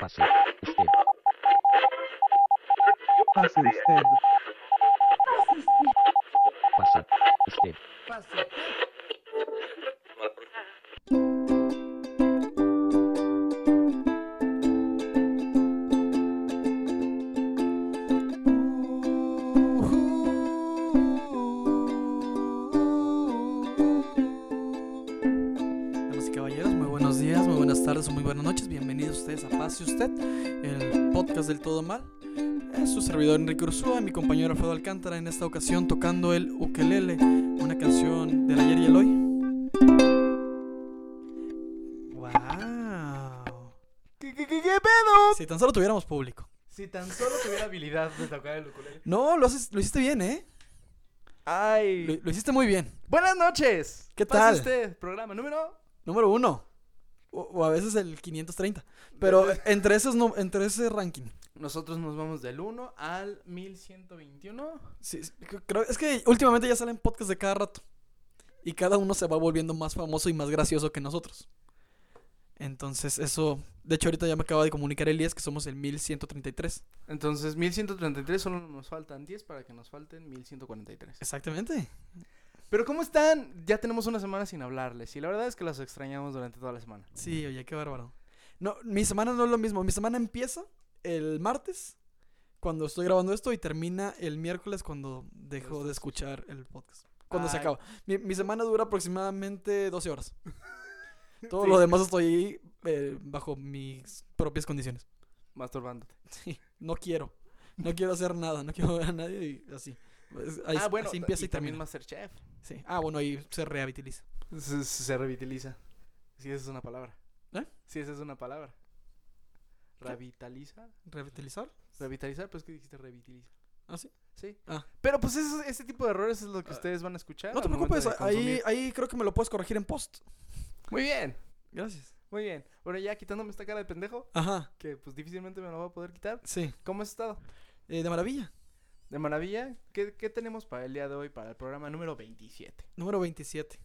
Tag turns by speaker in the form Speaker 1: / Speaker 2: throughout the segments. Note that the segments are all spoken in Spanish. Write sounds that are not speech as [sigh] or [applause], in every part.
Speaker 1: Pase usted.
Speaker 2: Pase usted.
Speaker 1: Pase usted.
Speaker 3: Damas servidor Enrique Ursúa y mi compañero Alfredo Alcántara en esta ocasión tocando el ukelele, una canción del ayer y el hoy. ¡Wow!
Speaker 2: ¿Qué, qué, qué, qué pedo?
Speaker 3: Si tan solo tuviéramos público.
Speaker 2: Si tan solo tuviera habilidad de tocar el ukulele.
Speaker 3: No, lo, haces- lo hiciste bien, ¿eh?
Speaker 2: Ay.
Speaker 3: Lo, lo hiciste muy bien.
Speaker 2: Buenas noches.
Speaker 3: ¿Qué tal?
Speaker 2: usted, programa número.
Speaker 3: Número uno. O, o a veces el 530. Pero entre, esos, no- entre ese ranking.
Speaker 2: Nosotros nos vamos del 1 al 1121.
Speaker 3: Sí, sí, cre- creo, es que últimamente ya salen podcasts de cada rato. Y cada uno se va volviendo más famoso y más gracioso que nosotros. Entonces, eso. De hecho, ahorita ya me acaba de comunicar Elías que somos el 1133.
Speaker 2: Entonces, 1133 solo nos faltan 10 para que nos falten 1143.
Speaker 3: Exactamente.
Speaker 2: Pero ¿cómo están? Ya tenemos una semana sin hablarles y la verdad es que los extrañamos durante toda la semana.
Speaker 3: Sí, oye, qué bárbaro. No, mi semana no es lo mismo. Mi semana empieza el martes, cuando estoy grabando esto, y termina el miércoles cuando dejo de escuchar el podcast. Cuando se acaba. Mi, mi semana dura aproximadamente 12 horas. [laughs] Todo
Speaker 2: Sí.
Speaker 3: lo demás estoy eh, bajo mis propias condiciones.
Speaker 2: Masturbándote.
Speaker 3: Sí, no quiero. No quiero hacer nada, no quiero ver a nadie y así. Es- ahí-
Speaker 2: ah, bueno,
Speaker 3: así empieza y,
Speaker 2: también. Masterchef.
Speaker 3: Sí. Ah, bueno, ahí se rehabilitaliza.
Speaker 2: Se, se revitaliza. Si esa es una palabra.
Speaker 3: ¿Eh?
Speaker 2: Si esa es una palabra. ¿Revitaliza?
Speaker 3: ¿Revitalizar?
Speaker 2: ¿Revitalizar? Pues que dijiste revitaliza.
Speaker 3: Ah, sí.
Speaker 2: Sí.
Speaker 3: Ah.
Speaker 2: Pero pues ese, ese tipo de errores es lo que ustedes van a escuchar.
Speaker 3: No te preocupes, ahí, ahí creo que me lo puedes corregir en post.
Speaker 2: Muy bien,
Speaker 3: Gracias.
Speaker 2: muy bien. Bueno, ya quitándome esta cara de pendejo,
Speaker 3: Ajá,
Speaker 2: que pues difícilmente me lo voy a poder quitar.
Speaker 3: sí.
Speaker 2: ¿Cómo has estado?
Speaker 3: Eh, de maravilla.
Speaker 2: De maravilla. ¿Qué, qué tenemos para el día de hoy, para el programa número 27?
Speaker 3: Número 27.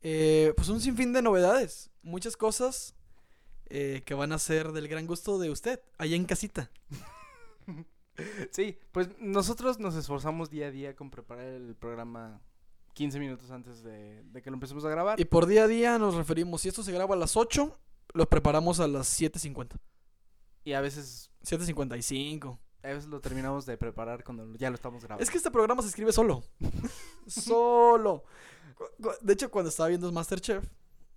Speaker 3: Eh, pues un sinfín de novedades. Muchas cosas eh, que van a ser del gran gusto de usted, allá en casita. [laughs]
Speaker 2: Sí, pues nosotros nos esforzamos día a día con preparar el programa 15 minutos antes de, de que lo empecemos a grabar.
Speaker 3: Y por día a día nos referimos, si esto se graba a las 8, lo preparamos a las 7.50.
Speaker 2: Y a veces,
Speaker 3: 7.55.
Speaker 2: lo terminamos de preparar cuando ya lo estamos grabando.
Speaker 3: Es que este programa se escribe solo. [laughs] solo. De hecho, cuando estaba viendo Masterchef,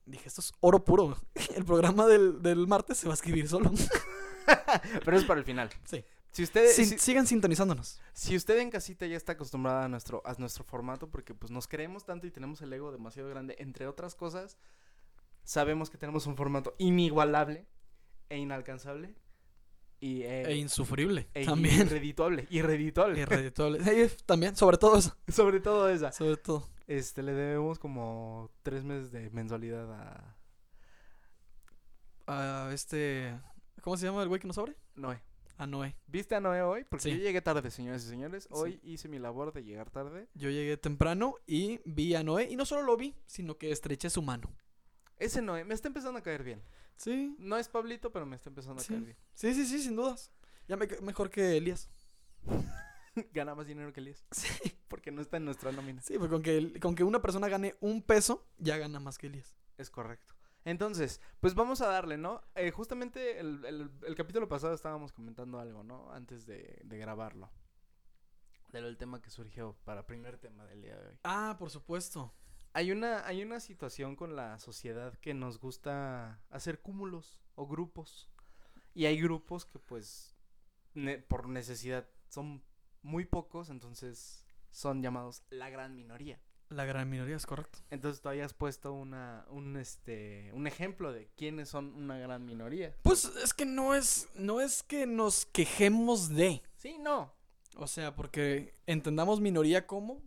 Speaker 3: dije, esto es oro puro. [laughs] El programa del, del martes se va a escribir solo. [laughs]
Speaker 2: Pero es para el final.
Speaker 3: Sí.
Speaker 2: Si usted,
Speaker 3: Sin-
Speaker 2: si,
Speaker 3: Sigan sintonizándonos.
Speaker 2: si usted en casita ya está acostumbrada a nuestro, a nuestro formato, porque pues nos queremos tanto y tenemos el ego demasiado grande, entre otras cosas, sabemos que tenemos un formato inigualable e inalcanzable y eh,
Speaker 3: E insufrible.
Speaker 2: e
Speaker 3: también.
Speaker 2: irredituable, irredituable.
Speaker 3: Irredituable. Sí, también, sobre todo eso. [laughs]
Speaker 2: Sobre todo esa.
Speaker 3: Sobre todo.
Speaker 2: Este, le debemos como tres meses de mensualidad a
Speaker 3: A este. ¿Cómo se llama el güey que nos abre?
Speaker 2: Noé.
Speaker 3: A Noé.
Speaker 2: ¿Viste a Noé hoy? Porque
Speaker 3: Sí.
Speaker 2: yo llegué tarde, señores y señores. Hoy hice mi labor de llegar tarde.
Speaker 3: Yo llegué temprano y vi a Noé. Y no solo lo vi, sino que estreché su mano.
Speaker 2: Ese Noé me está empezando a caer bien.
Speaker 3: Sí.
Speaker 2: No es Pablito, pero me está empezando a caer bien.
Speaker 3: Sí, sí, sí, sin dudas. Ya me, mejor que Elías. [laughs]
Speaker 2: Gana más dinero que Elías.
Speaker 3: Sí.
Speaker 2: Porque no está en nuestra nómina.
Speaker 3: Sí, pues con que, con que una persona gane un peso, ya gana más que Elías.
Speaker 2: Es correcto. Entonces, pues vamos a darle, ¿no? Eh, justamente el, el- el capítulo pasado estábamos comentando algo, ¿no? Antes de, de grabarlo. De lo del tema que surgió para primer tema del día de hoy.
Speaker 3: Ah, por supuesto.
Speaker 2: Hay una, hay una situación con la sociedad que nos gusta hacer cúmulos o grupos. Y hay grupos que pues ne- por necesidad son muy pocos, entonces son llamados la gran minoría.
Speaker 3: La gran minoría es correcto.
Speaker 2: Entonces tú hayas puesto una, un, este, un ejemplo de quiénes son una gran minoría.
Speaker 3: Pues es que no es, no es que nos quejemos de.
Speaker 2: Sí, no.
Speaker 3: O sea, porque entendamos minoría como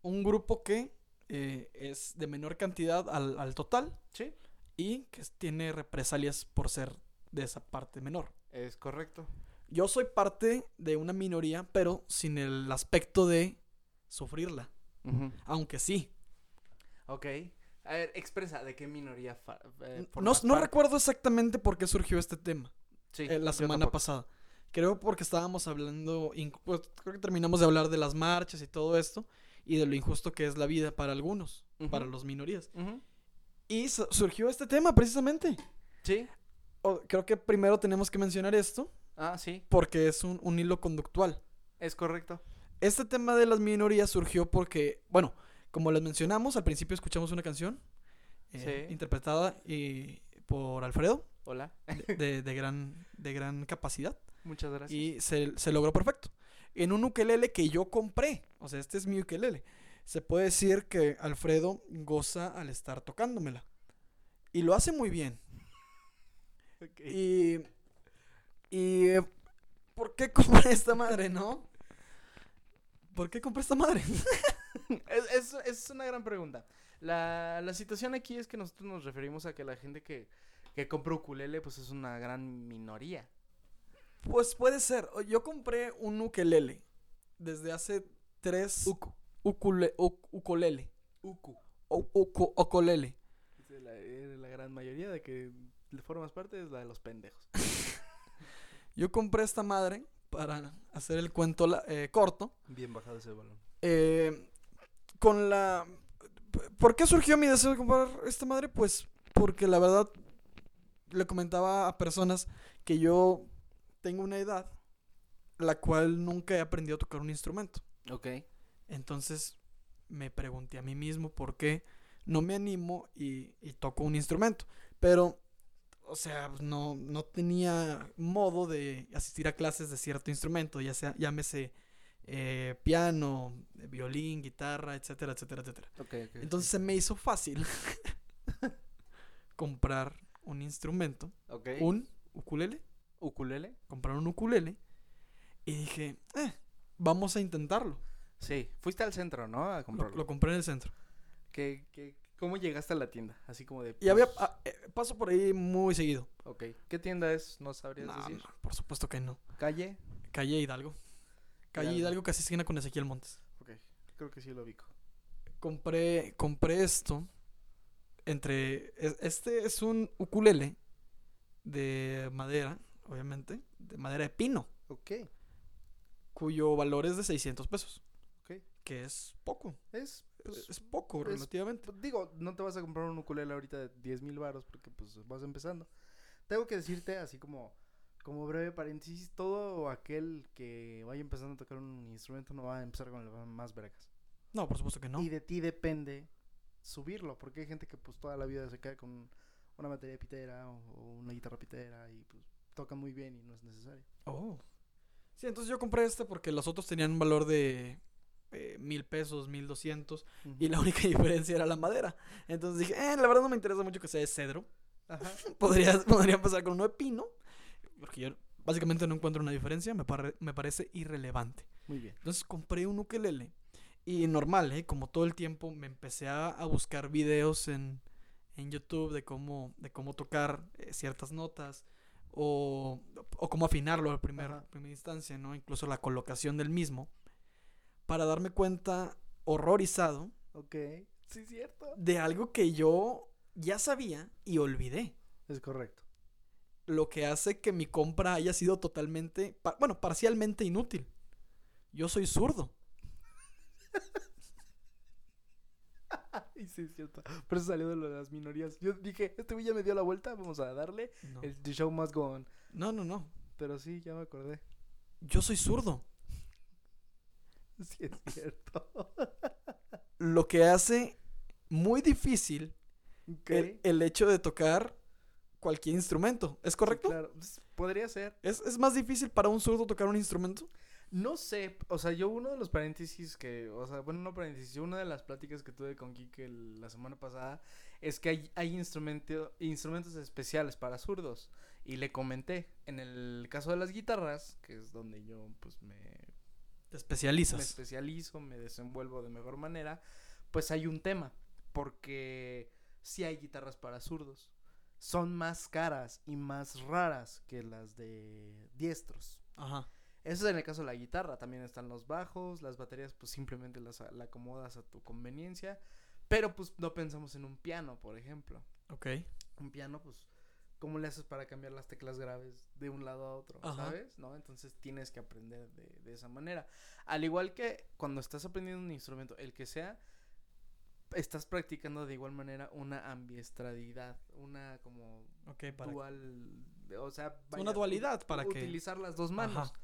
Speaker 3: un grupo que eh, es de menor cantidad al, al total
Speaker 2: Sí,
Speaker 3: y que tiene represalias por ser de esa parte menor.
Speaker 2: es correcto.
Speaker 3: Yo soy parte de una minoría, pero sin el aspecto de sufrirla. Aunque sí.
Speaker 2: Ok. A ver, expresa de qué minoría eh,
Speaker 3: No, no recuerdo exactamente por qué surgió este tema.
Speaker 2: Sí,
Speaker 3: eh, la semana pasada. Creo porque estábamos hablando, pues, creo que terminamos de hablar de las marchas y todo esto y de lo injusto que es la vida para algunos, para las minorías. Y su- surgió este tema precisamente.
Speaker 2: Sí.
Speaker 3: O- creo que primero tenemos que mencionar esto
Speaker 2: Ah, sí,
Speaker 3: porque es un, un hilo conductual.
Speaker 2: es correcto.
Speaker 3: Este tema de las minorías surgió porque, bueno, como les mencionamos, al principio escuchamos una canción eh,
Speaker 2: Sí.
Speaker 3: interpretada y, por Alfredo,
Speaker 2: Hola.
Speaker 3: de, de- [laughs] de gran, de gran capacidad,
Speaker 2: Muchas gracias.
Speaker 3: y se, se logró perfecto. En un ukelele que yo compré, o sea, este es mi ukelele, se puede decir que Alfredo goza al estar tocándomela. Y lo hace muy bien. Y. Y. eh, ¿Por qué compré esta madre, no? ¿Por qué compré esta madre? [laughs]
Speaker 2: Es, es- es una gran pregunta. La, la situación aquí es que nosotros nos referimos a que la gente que, que compra ukulele pues es una gran minoría.
Speaker 3: Pues puede ser. Yo compré un ukelele desde hace tres. Ukule, uk- ukulele.
Speaker 2: Uku.
Speaker 3: O- uku- ukulele.
Speaker 2: La, la gran mayoría de que le formas parte es la de los pendejos. [laughs]
Speaker 3: Yo compré esta madre para hacer el cuento la- eh, corto.
Speaker 2: Bien bajado ese balón.
Speaker 3: eh, con la... ¿Por qué surgió mi deseo de comprar esta madre? Pues porque la verdad le comentaba a personas que yo tengo una edad la cual nunca he aprendido a tocar un instrumento.
Speaker 2: Ok.
Speaker 3: Entonces me pregunté a mí mismo por qué no me animo y, y toco un instrumento. Pero, o sea, no, no tenía modo de asistir a clases de cierto instrumento, ya sea, llámese eh, piano, violín, guitarra, etcétera, etcétera, etcétera.
Speaker 2: Ok, ok.
Speaker 3: Entonces se me hizo fácil [laughs] comprar un instrumento,
Speaker 2: Ok.
Speaker 3: un ukulele,
Speaker 2: ukulele.
Speaker 3: comprar un ukulele y dije, eh, vamos a intentarlo.
Speaker 2: Sí. Fuiste al centro, ¿no? A
Speaker 3: Lo,
Speaker 2: comprarlo.
Speaker 3: lo compré en el centro.
Speaker 2: ¿Qué- qué- cómo llegaste a la tienda? Así como de.
Speaker 3: Y había,
Speaker 2: pues,
Speaker 3: ah, eh, paso por ahí muy seguido.
Speaker 2: Ok. ¿Qué tienda es? No sabrías
Speaker 3: No,
Speaker 2: decir.
Speaker 3: no, por supuesto que no.
Speaker 2: Calle.
Speaker 3: Calle Hidalgo. Calle
Speaker 2: Hidalgo.
Speaker 3: Hidalgo casi esquina con Ezequiel Montes.
Speaker 2: Ok. Creo que sí lo ubico.
Speaker 3: Compré, compré esto. Entre. es- Este es un ukulele de madera, obviamente. De madera de pino.
Speaker 2: Ok.
Speaker 3: Cuyo valor es de 600 pesos.
Speaker 2: Ok.
Speaker 3: Que es poco.
Speaker 2: Es. Pues,
Speaker 3: es poco,
Speaker 2: es-
Speaker 3: relativamente.
Speaker 2: pues, digo, no te vas a comprar un ukulele ahorita de 10 mil baros porque pues vas empezando. Tengo que decirte así como, como breve paréntesis, todo aquel que vaya empezando a tocar un instrumento no va a empezar con el más vergas.
Speaker 3: No, por supuesto que no.
Speaker 2: Y de ti depende subirlo, porque hay gente que pues toda la vida se queda con una batería pitera o, o una guitarra pitera y pues toca muy bien y no es necesario.
Speaker 3: Oh. Sí, entonces yo compré este porque los otros tenían un valor de eh, mil pesos, mil doscientos. Y la única [laughs] diferencia era la madera. Entonces dije, eh, la verdad no me interesa mucho que sea de cedro.
Speaker 2: Ajá. [laughs]
Speaker 3: Podría, [laughs] podría empezar con uno de pino. Porque yo básicamente no encuentro una diferencia. Me, me parece irrelevante.
Speaker 2: Muy bien.
Speaker 3: Entonces compré un ukelele. Y normal, ¿eh? Como todo el tiempo me empecé a, a buscar videos en, en YouTube de cómo, de cómo tocar eh, ciertas notas. O, o cómo afinarlo a primer,
Speaker 2: Ajá.
Speaker 3: primera instancia, ¿no? Incluso la colocación del mismo. Para darme cuenta, horrorizado,
Speaker 2: Ok. Sí, cierto.
Speaker 3: de algo que yo ya sabía y olvidé.
Speaker 2: Es correcto.
Speaker 3: Lo que hace que mi compra haya sido totalmente, bueno, parcialmente inútil. Yo soy zurdo. [laughs] [laughs]
Speaker 2: Ay, sí, es cierto. Pero eso salió de lo de las minorías. Yo dije, este güey ya me dio la vuelta, vamos a darle.
Speaker 3: No,
Speaker 2: El the show must go on.
Speaker 3: no, no. no.
Speaker 2: Pero sí, ya me acordé.
Speaker 3: Yo soy zurdo. [laughs]
Speaker 2: Sí, es cierto. [laughs]
Speaker 3: Lo que hace muy difícil el, el hecho de tocar cualquier instrumento. ¿Es
Speaker 2: Sí,
Speaker 3: correcto?
Speaker 2: claro. Pues, Podría ser.
Speaker 3: ¿Es, es más difícil para un zurdo tocar un instrumento?
Speaker 2: No sé, o sea, yo uno de los paréntesis que, o sea, bueno, no paréntesis, una de las pláticas que tuve con Kike la semana pasada es que hay, hay instrumento, instrumentos especiales para zurdos. Y le comenté, en el caso de las guitarras, que es donde yo pues me,
Speaker 3: Te
Speaker 2: me
Speaker 3: especializas.
Speaker 2: especializo, me desenvuelvo de mejor manera, pues hay un tema, porque sí hay guitarras para zurdos. Son más caras y más raras que las de diestros.
Speaker 3: Ajá.
Speaker 2: Eso es en el caso de la guitarra. También están los bajos, las baterías, pues simplemente las la acomodas a tu conveniencia. Pero pues no pensamos en un piano, por ejemplo.
Speaker 3: Ok.
Speaker 2: Un piano, pues ¿cómo le haces para cambiar las teclas graves de un lado a otro?
Speaker 3: Ajá.
Speaker 2: ¿Sabes? ¿No? Entonces tienes que aprender de, de esa manera. Al igual que cuando estás aprendiendo un instrumento, el que sea, estás practicando de igual manera una ambiestralidad, una como
Speaker 3: Ok, para
Speaker 2: dual, o sea,
Speaker 3: una dualidad para que...
Speaker 2: utilizar las dos manos.
Speaker 3: Ajá.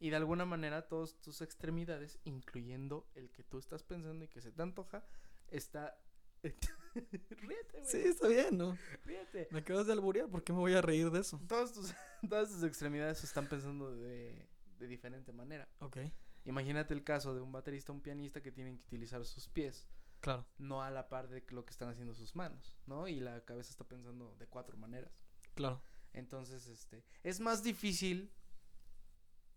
Speaker 2: Y de alguna manera todas tus extremidades, incluyendo el que tú estás pensando y que se te antoja, está... [laughs] ríete, güey.
Speaker 3: Sí, está bien, ¿no?
Speaker 2: Ríete.
Speaker 3: Me acabas de alburear, ¿por qué me voy a reír de eso?
Speaker 2: Todas tus, [laughs] todas tus extremidades están pensando de, de diferente manera.
Speaker 3: Ok,
Speaker 2: Imagínate el caso de un baterista o un pianista que tienen que utilizar sus pies,
Speaker 3: claro,
Speaker 2: no a la par de lo que están haciendo sus manos, ¿no? Y la cabeza está pensando de cuatro maneras.
Speaker 3: claro.
Speaker 2: Entonces, este, es más difícil,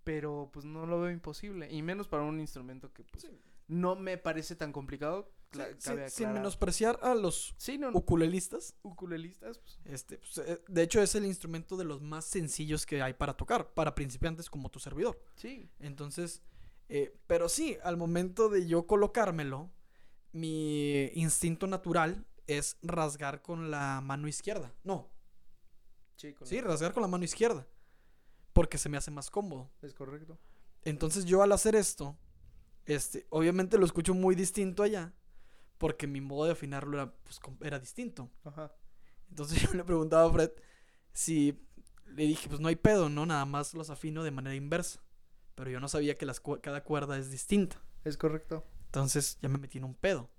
Speaker 2: pero pues no lo veo imposible. Y menos para un instrumento que pues
Speaker 3: Sí.
Speaker 2: no me parece tan complicado.
Speaker 3: Sí, sí, sin menospreciar a los
Speaker 2: no, no,
Speaker 3: ukulelistas,
Speaker 2: ukulelistas, pues,
Speaker 3: este, pues, eh, de hecho es el instrumento de los más sencillos que hay para tocar, para principiantes como tu servidor.
Speaker 2: sí.
Speaker 3: Entonces, eh, pero sí, al momento de yo colocármelo, mi instinto natural es rasgar con la mano izquierda. No,
Speaker 2: Sí, con
Speaker 3: sí,
Speaker 2: la-
Speaker 3: rasgar con la mano izquierda. Porque se me hace más cómodo.
Speaker 2: es correcto.
Speaker 3: Entonces yo al hacer esto, este, obviamente lo escucho muy distinto allá, porque mi modo de afinarlo era, pues, era distinto.
Speaker 2: Ajá.
Speaker 3: Entonces [laughs] yo le preguntaba a Fred si le dije, pues no hay pedo, ¿no? Nada más los afino de manera inversa. Pero yo no sabía que las cu- cada cuerda es distinta.
Speaker 2: Es correcto.
Speaker 3: Entonces ya me metí en un pedo.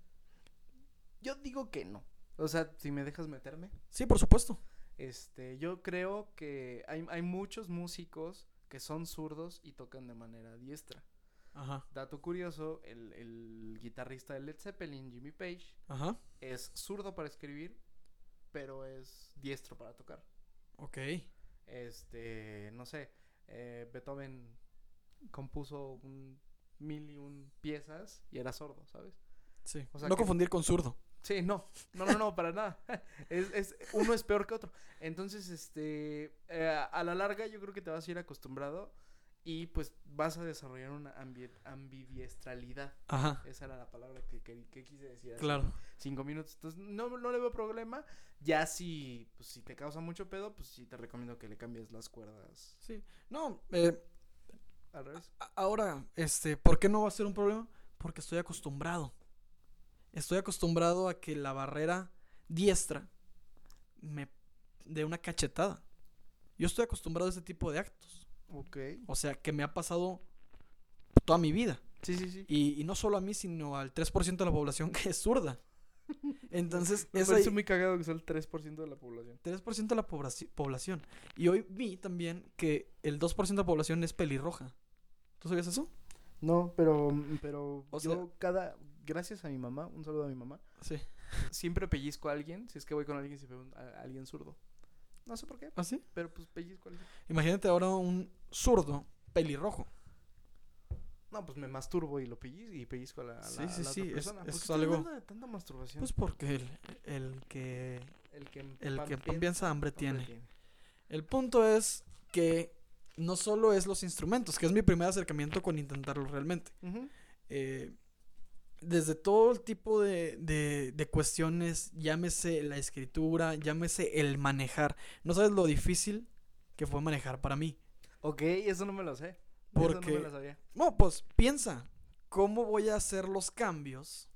Speaker 2: Yo digo que no. O sea, si me dejas meterme.
Speaker 3: Sí, por supuesto.
Speaker 2: Este, yo creo que hay, hay muchos músicos que son zurdos y tocan de manera diestra.
Speaker 3: Ajá.
Speaker 2: Dato curioso, el, el guitarrista de Led Zeppelin, Jimmy Page,
Speaker 3: Ajá.
Speaker 2: es zurdo para escribir, pero es diestro para tocar.
Speaker 3: Ok.
Speaker 2: Este, no sé, eh, Beethoven compuso un mil y un piezas y era sordo, ¿sabes?
Speaker 3: Sí.
Speaker 2: O sea
Speaker 3: no
Speaker 2: que-
Speaker 3: confundir con zurdo.
Speaker 2: Sí, no, no, no, no, para nada. [laughs] Es, es, uno es peor que otro. Entonces, este, eh, a la larga yo creo que te vas a ir acostumbrado y pues vas a desarrollar una ambi ambidiestralidad.
Speaker 3: Ajá.
Speaker 2: Esa era la palabra que, que, que quise decir. hace
Speaker 3: Claro.
Speaker 2: Cinco minutos. Entonces, no, no le veo problema. Ya si, pues, si te causa mucho pedo, pues sí te recomiendo que le cambies las cuerdas
Speaker 3: Sí. No, eh,
Speaker 2: al revés.
Speaker 3: ahora, este, ¿por qué no va a ser un problema? Porque estoy acostumbrado. Estoy acostumbrado a que la barrera diestra me dé una cachetada. Yo estoy acostumbrado a ese tipo de actos.
Speaker 2: Ok.
Speaker 3: O sea, que me ha pasado toda mi vida.
Speaker 2: Sí, sí, sí.
Speaker 3: Y, y no solo a mí, sino al 3% de la población que es zurda. Entonces, [laughs]
Speaker 2: Me
Speaker 3: es
Speaker 2: parece
Speaker 3: ahí-
Speaker 2: muy cagado que sea el 3% de la población.
Speaker 3: 3% de la poblaci- población. Y hoy vi también que el 2% de la población es pelirroja. ¿Tú sabías eso?
Speaker 2: No, pero, pero
Speaker 3: O
Speaker 2: yo
Speaker 3: sea-
Speaker 2: cada, gracias a mi mamá, un saludo a mi mamá,
Speaker 3: Sí. [laughs]
Speaker 2: siempre pellizco a alguien, si es que voy con alguien, siempre a, alguien zurdo. No sé por qué,
Speaker 3: ¿Ah, sí?
Speaker 2: pero pues pellizco a alguien.
Speaker 3: Imagínate ahora un zurdo pelirrojo.
Speaker 2: No, pues me masturbo y lo pellizco y pellizco a la, a la-
Speaker 3: Sí,
Speaker 2: a
Speaker 3: sí,
Speaker 2: la
Speaker 3: sí,
Speaker 2: otra
Speaker 3: es-
Speaker 2: persona. ¿Por
Speaker 3: es
Speaker 2: estás
Speaker 3: algo-
Speaker 2: de tanta masturbación?
Speaker 3: Pues porque el, el que
Speaker 2: el que,
Speaker 3: el que
Speaker 2: piensa,
Speaker 3: hambre
Speaker 2: hambre
Speaker 3: tiene. El punto es que no solo es los instrumentos, que es mi primer acercamiento con intentarlo realmente.
Speaker 2: Ujú.
Speaker 3: Eh, desde todo el tipo de, de- de cuestiones, llámese la escritura, llámese el manejar. No sabes lo difícil que fue manejar para mí.
Speaker 2: Ok, eso no me lo sé. Eso
Speaker 3: Porque-
Speaker 2: no me lo sabía.
Speaker 3: No, pues piensa, ¿cómo voy a hacer los cambios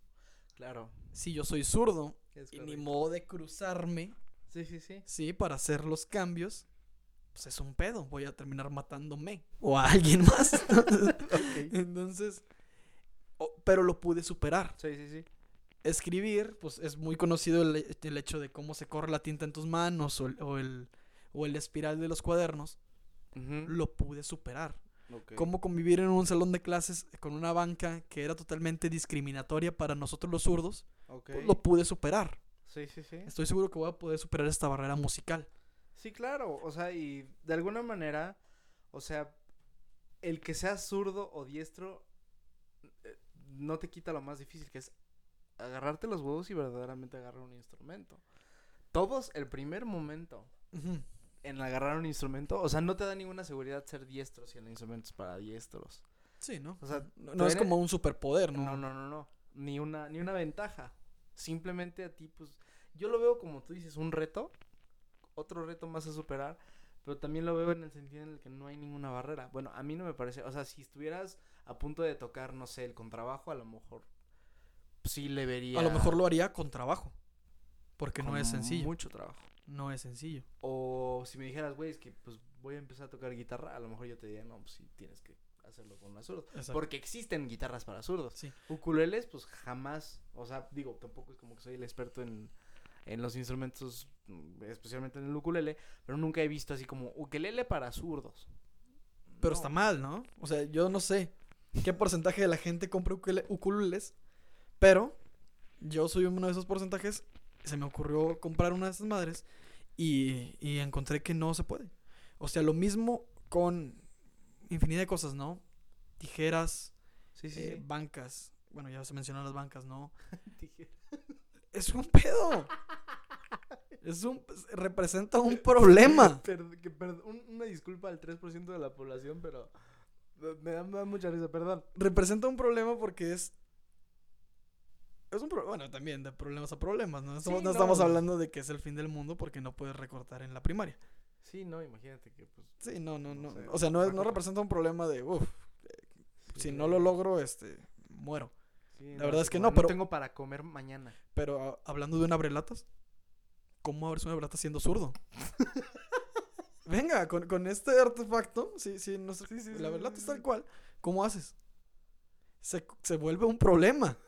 Speaker 2: Claro.
Speaker 3: si yo soy zurdo
Speaker 2: es
Speaker 3: y ni
Speaker 2: correcto.
Speaker 3: modo de cruzarme,
Speaker 2: Sí, sí, sí.
Speaker 3: sí, para hacer los cambios? Pues es un pedo, voy a terminar matándome o a alguien más. [laughs] Entonces, pero lo pude superar.
Speaker 2: Sí, sí, sí.
Speaker 3: Escribir, pues es muy conocido el, el hecho de cómo se corre la tinta en tus manos o el, o el, o el espiral de los cuadernos. Lo pude superar.
Speaker 2: Ok.
Speaker 3: Cómo convivir en un salón de clases con una banca que era totalmente discriminatoria para nosotros los zurdos, pues lo pude superar.
Speaker 2: Sí, sí, sí.
Speaker 3: Estoy seguro que voy a poder superar esta barrera musical.
Speaker 2: Sí, claro. O sea, y de alguna manera, o sea, el que seas zurdo o diestro no te quita lo más difícil, que es agarrarte los huevos y verdaderamente agarrar un instrumento. Todos, el primer momento en agarrar un instrumento, o sea, no te da ninguna seguridad ser diestro si el instrumento es para diestros.
Speaker 3: Sí, ¿no?
Speaker 2: O sea,
Speaker 3: no, es como un superpoder, ¿no?
Speaker 2: No, no, no, no. Ni una, ni una ventaja. Simplemente a ti, pues, yo lo veo como tú dices, un reto. otro reto más a superar, pero también lo veo en el sentido en el que no hay ninguna barrera. Bueno, a mí no me parece, o sea, si estuvieras a punto de tocar, no sé, el contrabajo, a lo mejor sí le vería.
Speaker 3: A lo mejor lo haría con trabajo. Porque no es sencillo.
Speaker 2: Mucho trabajo.
Speaker 3: No es sencillo.
Speaker 2: O si me dijeras, güey, es que pues voy a empezar a tocar guitarra, a lo mejor yo te diría, no, pues sí, tienes que hacerlo con una.
Speaker 3: Exacto.
Speaker 2: Porque existen guitarras para zurdos.
Speaker 3: Sí.
Speaker 2: Ukuleles, pues jamás, o sea, digo, tampoco es como que soy el experto en, en los instrumentos, mm, especialmente en el ukulele, pero nunca he visto así como ukelele para zurdos.
Speaker 3: Pero
Speaker 2: No.
Speaker 3: está mal, ¿no? O sea, yo no sé qué porcentaje de la gente compra ukule- ukuleles, pero yo soy uno de esos porcentajes. Se me ocurrió comprar una de esas madres y, y encontré que no se puede. O sea, lo mismo con infinidad de cosas, ¿no? Tijeras,
Speaker 2: Sí, sí,
Speaker 3: eh,
Speaker 2: sí.
Speaker 3: bancas. Bueno, ya se mencionaron las bancas, ¿no? [laughs]
Speaker 2: Dije,
Speaker 3: Es un pedo. Es un representa un problema. [laughs]
Speaker 2: que un- una disculpa al 3% de la población, pero me- da, me da mucha risa, perdón.
Speaker 3: representa un problema porque es. Es un problema. Bueno, también de problemas a problemas, ¿no? Estamos,
Speaker 2: Sí,
Speaker 3: no
Speaker 2: no,
Speaker 3: estamos hablando de que es el fin del mundo porque no puedes recortar en la primaria.
Speaker 2: Sí, no, imagínate que pues...
Speaker 3: Sí, no, no, no.
Speaker 2: No sé,
Speaker 3: o sea, no, es- no representa un problema de, uff, si
Speaker 2: sí,
Speaker 3: no lo logro, este, muero.
Speaker 2: Sí,
Speaker 3: la verdad es que no, pero-
Speaker 2: tengo para comer mañana.
Speaker 3: Pero ah, hablando de un abrelatas, ¿cómo abres un abrelatas siendo zurdo? [laughs] Venga, con, con este artefacto, sí, sí, no sé,
Speaker 2: Sí, sí,
Speaker 3: la abrelatas
Speaker 2: sí,
Speaker 3: tal cual, ¿cómo haces? Se, se vuelve un problema.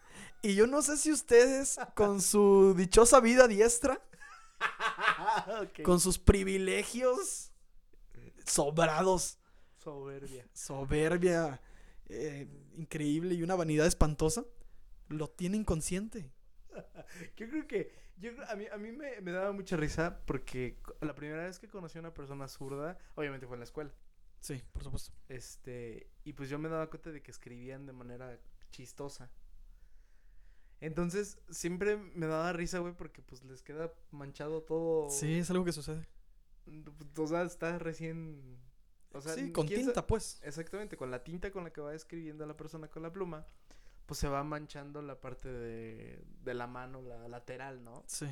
Speaker 3: Y yo no sé si ustedes, con su dichosa vida diestra, [laughs] con sus privilegios sobrados,
Speaker 2: Soberbia.
Speaker 3: soberbia eh, increíble y una vanidad espantosa, lo tienen consciente. [laughs]
Speaker 2: Yo creo que yo a mí, a mí me, me daba mucha risa porque la primera vez que conocí a una persona zurda, obviamente fue en la escuela.
Speaker 3: Sí, por supuesto.
Speaker 2: Este, y pues yo me daba cuenta de que escribían de manera chistosa. Entonces, siempre me daba risa, güey, porque pues les queda manchado todo.
Speaker 3: Sí, es algo que sucede.
Speaker 2: O sea, está recién. O sea,
Speaker 3: sí, con
Speaker 2: ¿quién sa-
Speaker 3: tinta, pues.
Speaker 2: Exactamente, con la tinta con la que va escribiendo la persona con la pluma, pues se va manchando la parte de, de la mano, la lateral, ¿no?
Speaker 3: Sí.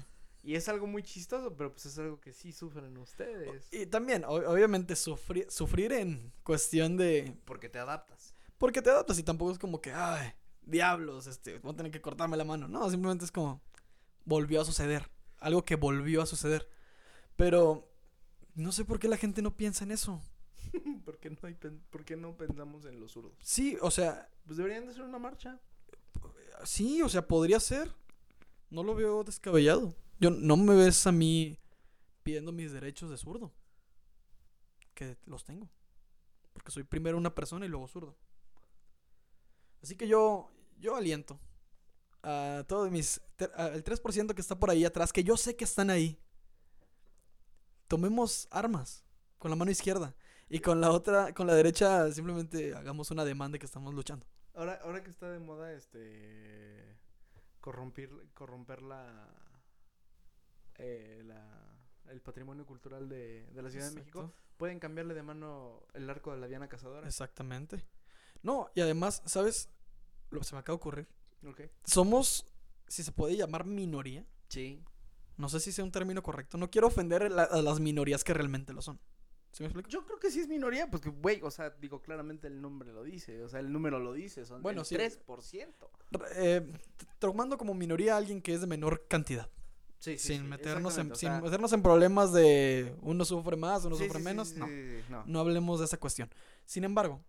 Speaker 2: Y es algo muy chistoso, pero pues es algo que sí sufren ustedes.
Speaker 3: Y también, o- obviamente, sufrir, sufrir en cuestión de...
Speaker 2: Porque te adaptas.
Speaker 3: Porque te adaptas y tampoco es como que, ay, diablos, este, voy a tener que cortarme la mano. No, simplemente es como, volvió a suceder. Algo que volvió a suceder. Pero, no sé por qué la gente no piensa en eso. [laughs]
Speaker 2: ¿Por qué no, hay pen- por qué no pensamos en los zurdos?
Speaker 3: Sí, o sea,
Speaker 2: Pues deberían de hacer una marcha.
Speaker 3: sí, o sea, podría ser. No lo veo descabellado. Yo no me ves a mí pidiendo mis derechos de zurdo. Que los tengo. Porque soy primero una persona y luego zurdo. Así que yo, yo aliento a todos mis... te- a- El 3% que está por ahí atrás, que yo sé que están ahí. Tomemos armas con la mano izquierda. Y con la otra, con la derecha, simplemente hagamos una demanda que estamos luchando.
Speaker 2: Ahora, ahora que está de moda, este. Corromper, corromper la, eh, la. El patrimonio cultural de, de la Ciudad de México. Pueden cambiarle de mano el arco de la Diana Cazadora.
Speaker 3: Exactamente. No, y además, ¿sabes? Lo que se me acaba de ocurrir.
Speaker 2: Ok.
Speaker 3: Somos, si se puede llamar minoría.
Speaker 2: Sí.
Speaker 3: No sé si sea un término correcto. No quiero ofender la- a las minorías que realmente lo son. ¿Sí me explico?
Speaker 2: Yo creo que sí es minoría, pues que, güey, o sea, digo, claramente el nombre lo dice, o sea, el número lo dice, son
Speaker 3: Bueno,
Speaker 2: el
Speaker 3: sí.
Speaker 2: 3%.
Speaker 3: R- eh, tomando como minoría a alguien que es de menor cantidad.
Speaker 2: Sí,
Speaker 3: sin, meternos en, sin meternos en problemas de uno sufre más, uno
Speaker 2: sí,
Speaker 3: sufre
Speaker 2: sí, sí,
Speaker 3: menos.
Speaker 2: sí,
Speaker 3: no.
Speaker 2: sí, sí, sí, no.
Speaker 3: no hablemos de esa cuestión. Sin embargo,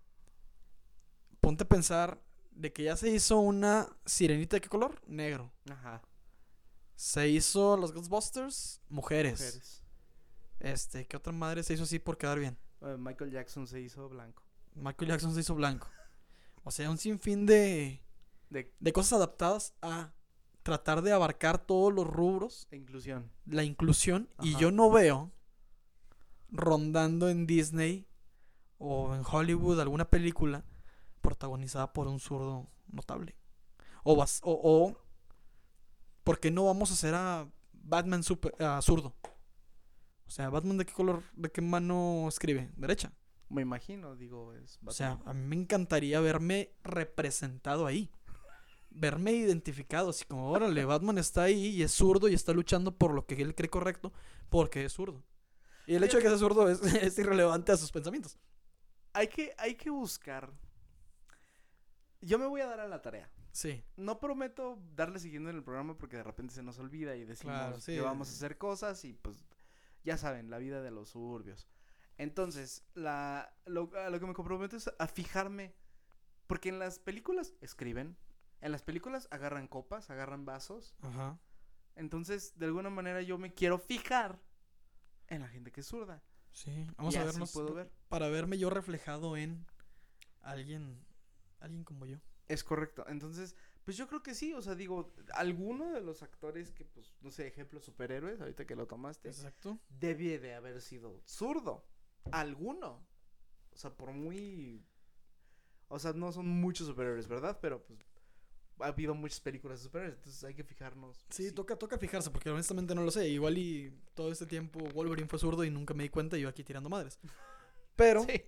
Speaker 3: ponte a pensar de que ya se hizo una sirenita de qué color? Negro.
Speaker 2: Ajá.
Speaker 3: Se hizo los Ghostbusters, mujeres.
Speaker 2: Mujeres.
Speaker 3: Este, ¿qué otra madre se hizo así por quedar bien?
Speaker 2: Eh, Michael Jackson se hizo blanco.
Speaker 3: Michael Jackson se hizo blanco. O sea, un sinfín de,
Speaker 2: De
Speaker 3: de cosas adaptadas a tratar de abarcar todos los rubros,
Speaker 2: inclusión.
Speaker 3: la inclusión. Y yo no veo rondando en Disney o en Hollywood alguna película protagonizada por un zurdo notable. O, vas- o, o ¿por qué no vamos a hacer a Batman super, a zurdo? O sea, Batman de qué color, de qué mano escribe? Derecha.
Speaker 2: Me imagino, digo, es
Speaker 3: O sea,
Speaker 2: Batman.
Speaker 3: a mí me encantaría verme representado ahí. Verme identificado, así como, órale, [laughs] Batman está ahí y es zurdo y está luchando por lo que él cree correcto porque es zurdo. Y el hecho de que sea zurdo es, [laughs] es irrelevante a sus pensamientos.
Speaker 2: Hay que, hay que buscar. Yo me voy a dar a la tarea.
Speaker 3: Sí.
Speaker 2: No prometo darle siguiendo en el programa porque de repente se nos olvida y decimos
Speaker 3: Claro, sí.
Speaker 2: que vamos a hacer cosas y pues ya saben, la vida de los suburbios. Entonces, la, lo, a lo que me comprometo es a fijarme. Porque en las películas escriben, en las películas agarran copas, agarran vasos.
Speaker 3: Ajá.
Speaker 2: Entonces, de alguna manera yo me quiero fijar en la gente que es zurda.
Speaker 3: Sí. Vamos
Speaker 2: Y
Speaker 3: a vernos.
Speaker 2: puedo ver.
Speaker 3: Para verme yo reflejado en alguien. Alguien como yo.
Speaker 2: Es correcto. Entonces, pues yo creo que sí. O sea, digo, alguno de los actores que, pues, no sé, ejemplo, superhéroes, ahorita que lo tomaste,
Speaker 3: Exacto.
Speaker 2: debía de haber sido zurdo. Alguno. O sea, por muy. O sea, no son muchos superhéroes, ¿verdad? Pero pues ha habido muchas películas de superhéroes, entonces hay que fijarnos.
Speaker 3: Sí, toca, toca fijarse, porque honestamente no lo sé. Igual y todo este tiempo Wolverine fue zurdo y nunca me di cuenta y yo aquí tirando madres. Pero, [laughs]
Speaker 2: Sí.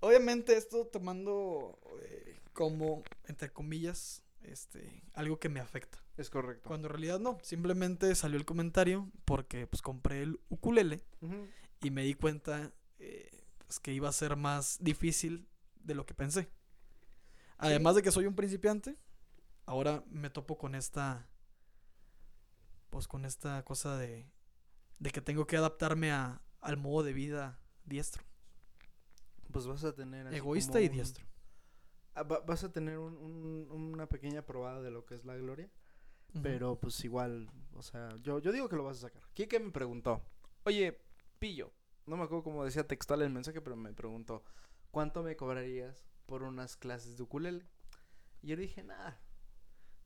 Speaker 3: obviamente, esto tomando eh, como, entre comillas, este, algo que me afecta.
Speaker 2: Es correcto.
Speaker 3: Cuando en realidad no. Simplemente salió el comentario porque pues compré el ukulele y me di cuenta eh, pues, que iba a ser más difícil de lo que pensé. Además de que soy un principiante, ahora me topo con esta, pues con esta cosa de, de que tengo que adaptarme a, al modo de vida diestro,
Speaker 2: Pues vas a tener. así
Speaker 3: egoísta
Speaker 2: como
Speaker 3: y diestro.
Speaker 2: Ah, va- vas a tener un- un- una pequeña probada de lo que es la gloria. Pero pues igual, o sea, yo, yo digo que lo vas a sacar. Kike me preguntó, oye, pillo, no me acuerdo cómo decía textual el mensaje, pero me preguntó, ¿cuánto me cobrarías por unas clases de ukulele? Y yo le dije, nada.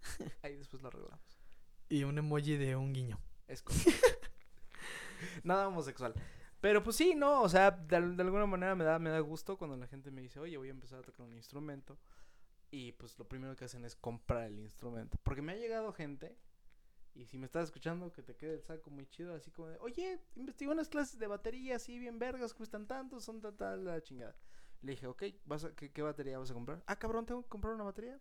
Speaker 2: [laughs] Ahí después lo arreglamos.
Speaker 3: Y un emoji de un guiño.
Speaker 2: Es correcto. [laughs] Nada homosexual. Pero pues sí, no, o sea, de, al- de alguna manera me da, me da gusto cuando la gente me dice, oye, voy a empezar a tocar un instrumento. Y pues lo primero que hacen es comprar el instrumento. Porque me ha llegado gente, y si me estás escuchando, que te quede el saco muy chido, así como de, oye, investigué unas clases de batería así bien vergas, cuestan tanto, son tal, tal, la chingada. Le dije, ok, ¿vas a, qué, ¿qué batería vas a comprar? Ah, cabrón, ¿tengo que comprar una batería?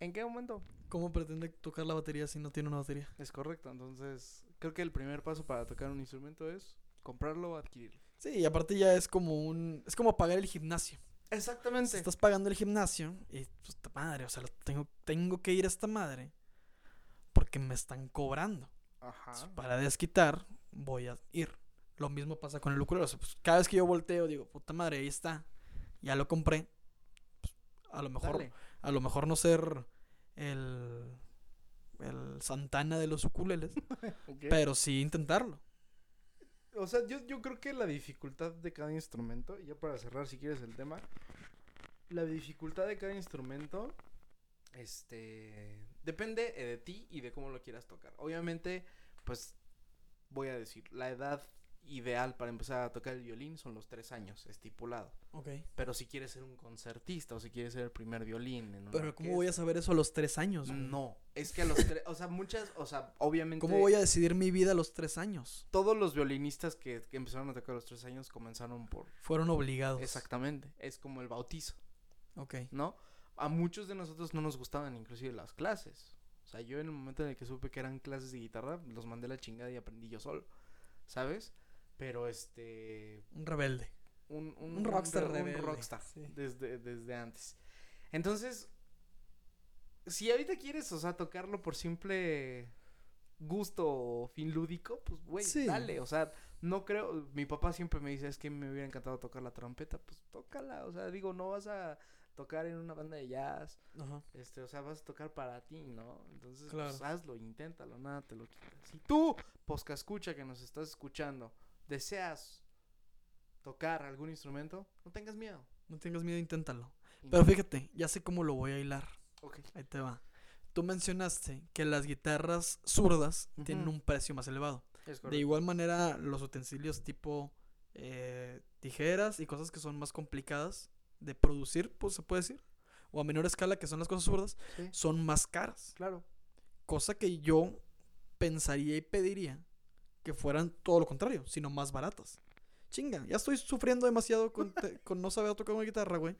Speaker 2: ¿En qué momento?
Speaker 3: ¿Cómo pretende tocar la batería si no tiene una batería?
Speaker 2: Es correcto, entonces creo que el primer paso para tocar un instrumento es comprarlo o adquirirlo.
Speaker 3: Sí, y aparte ya es como un... Es como pagar el gimnasio.
Speaker 2: Exactamente.
Speaker 3: Si estás pagando el gimnasio y pues, madre, o sea, lo tengo, tengo que ir a esta madre porque me están cobrando.
Speaker 2: Ajá.
Speaker 3: Entonces, para desquitar, voy a ir. Lo mismo pasa con el ukulele. o sea, pues, cada vez que yo volteo, digo, puta madre, ahí está. Ya lo compré. Pues, a lo mejor,
Speaker 2: Dale.
Speaker 3: a lo mejor no ser el, el Santana de los ukuleles, [laughs] pero sí intentarlo.
Speaker 2: O sea, yo, yo creo que la dificultad de cada instrumento, y ya para cerrar si quieres el tema, la dificultad de cada instrumento, este, depende eh, de ti y de cómo lo quieras tocar. Obviamente, pues, voy a decir, la edad ideal para empezar a tocar el violín son los tres años, estipulado.
Speaker 3: Ok.
Speaker 2: Pero si quieres ser un concertista o si quieres ser el primer violín en
Speaker 3: Pero ¿cómo voy a saber eso a los tres años? güey?
Speaker 2: No, es que a los tres, o sea, muchas, o sea, obviamente...
Speaker 3: ¿Cómo voy a decidir mi vida a los tres años?
Speaker 2: Todos los violinistas que, que empezaron a tocar a los tres años comenzaron por...
Speaker 3: Fueron obligados.
Speaker 2: Exactamente, es como el bautizo,
Speaker 3: Ok.
Speaker 2: ¿no? A muchos de nosotros no nos gustaban inclusive las clases. O sea, yo en el momento en el que supe que eran clases de guitarra, los mandé a la chingada y aprendí yo solo, ¿sabes? Pero este...
Speaker 3: Un rebelde.
Speaker 2: Un,
Speaker 3: Un rockstar
Speaker 2: re-
Speaker 3: rebelde,
Speaker 2: Un rockstar,
Speaker 3: sí.
Speaker 2: desde, desde antes. Entonces, si ahorita quieres, o sea, tocarlo por simple gusto o fin lúdico, pues, güey,
Speaker 3: Sí.
Speaker 2: dale. O sea, no creo. Mi papá siempre me dice, es que me hubiera encantado tocar la trompeta, pues tócala. O sea, digo, no vas a tocar en una banda de jazz,
Speaker 3: Ajá.
Speaker 2: este, o sea, vas a tocar para ti, ¿no? Entonces,
Speaker 3: Claro.
Speaker 2: pues hazlo, inténtalo, nada te lo quita. Si tú, posca escucha que nos estás escuchando, deseas tocar algún instrumento, no tengas miedo.
Speaker 3: No tengas miedo, inténtalo. Pero fíjate, ya sé cómo lo voy a hilar. Ahí te va. Tú mencionaste que las guitarras zurdas tienen un precio más elevado. De igual manera, los utensilios tipo eh, tijeras y cosas que son más complicadas de producir, pues se puede decir, o a menor escala, que son las cosas zurdas,
Speaker 2: Sí,
Speaker 3: son más caras.
Speaker 2: claro.
Speaker 3: Cosa que yo pensaría y pediría que fueran todo lo contrario, sino más baratas. Chinga, ya estoy sufriendo demasiado con, [laughs] te- con no saber tocar una guitarra, güey,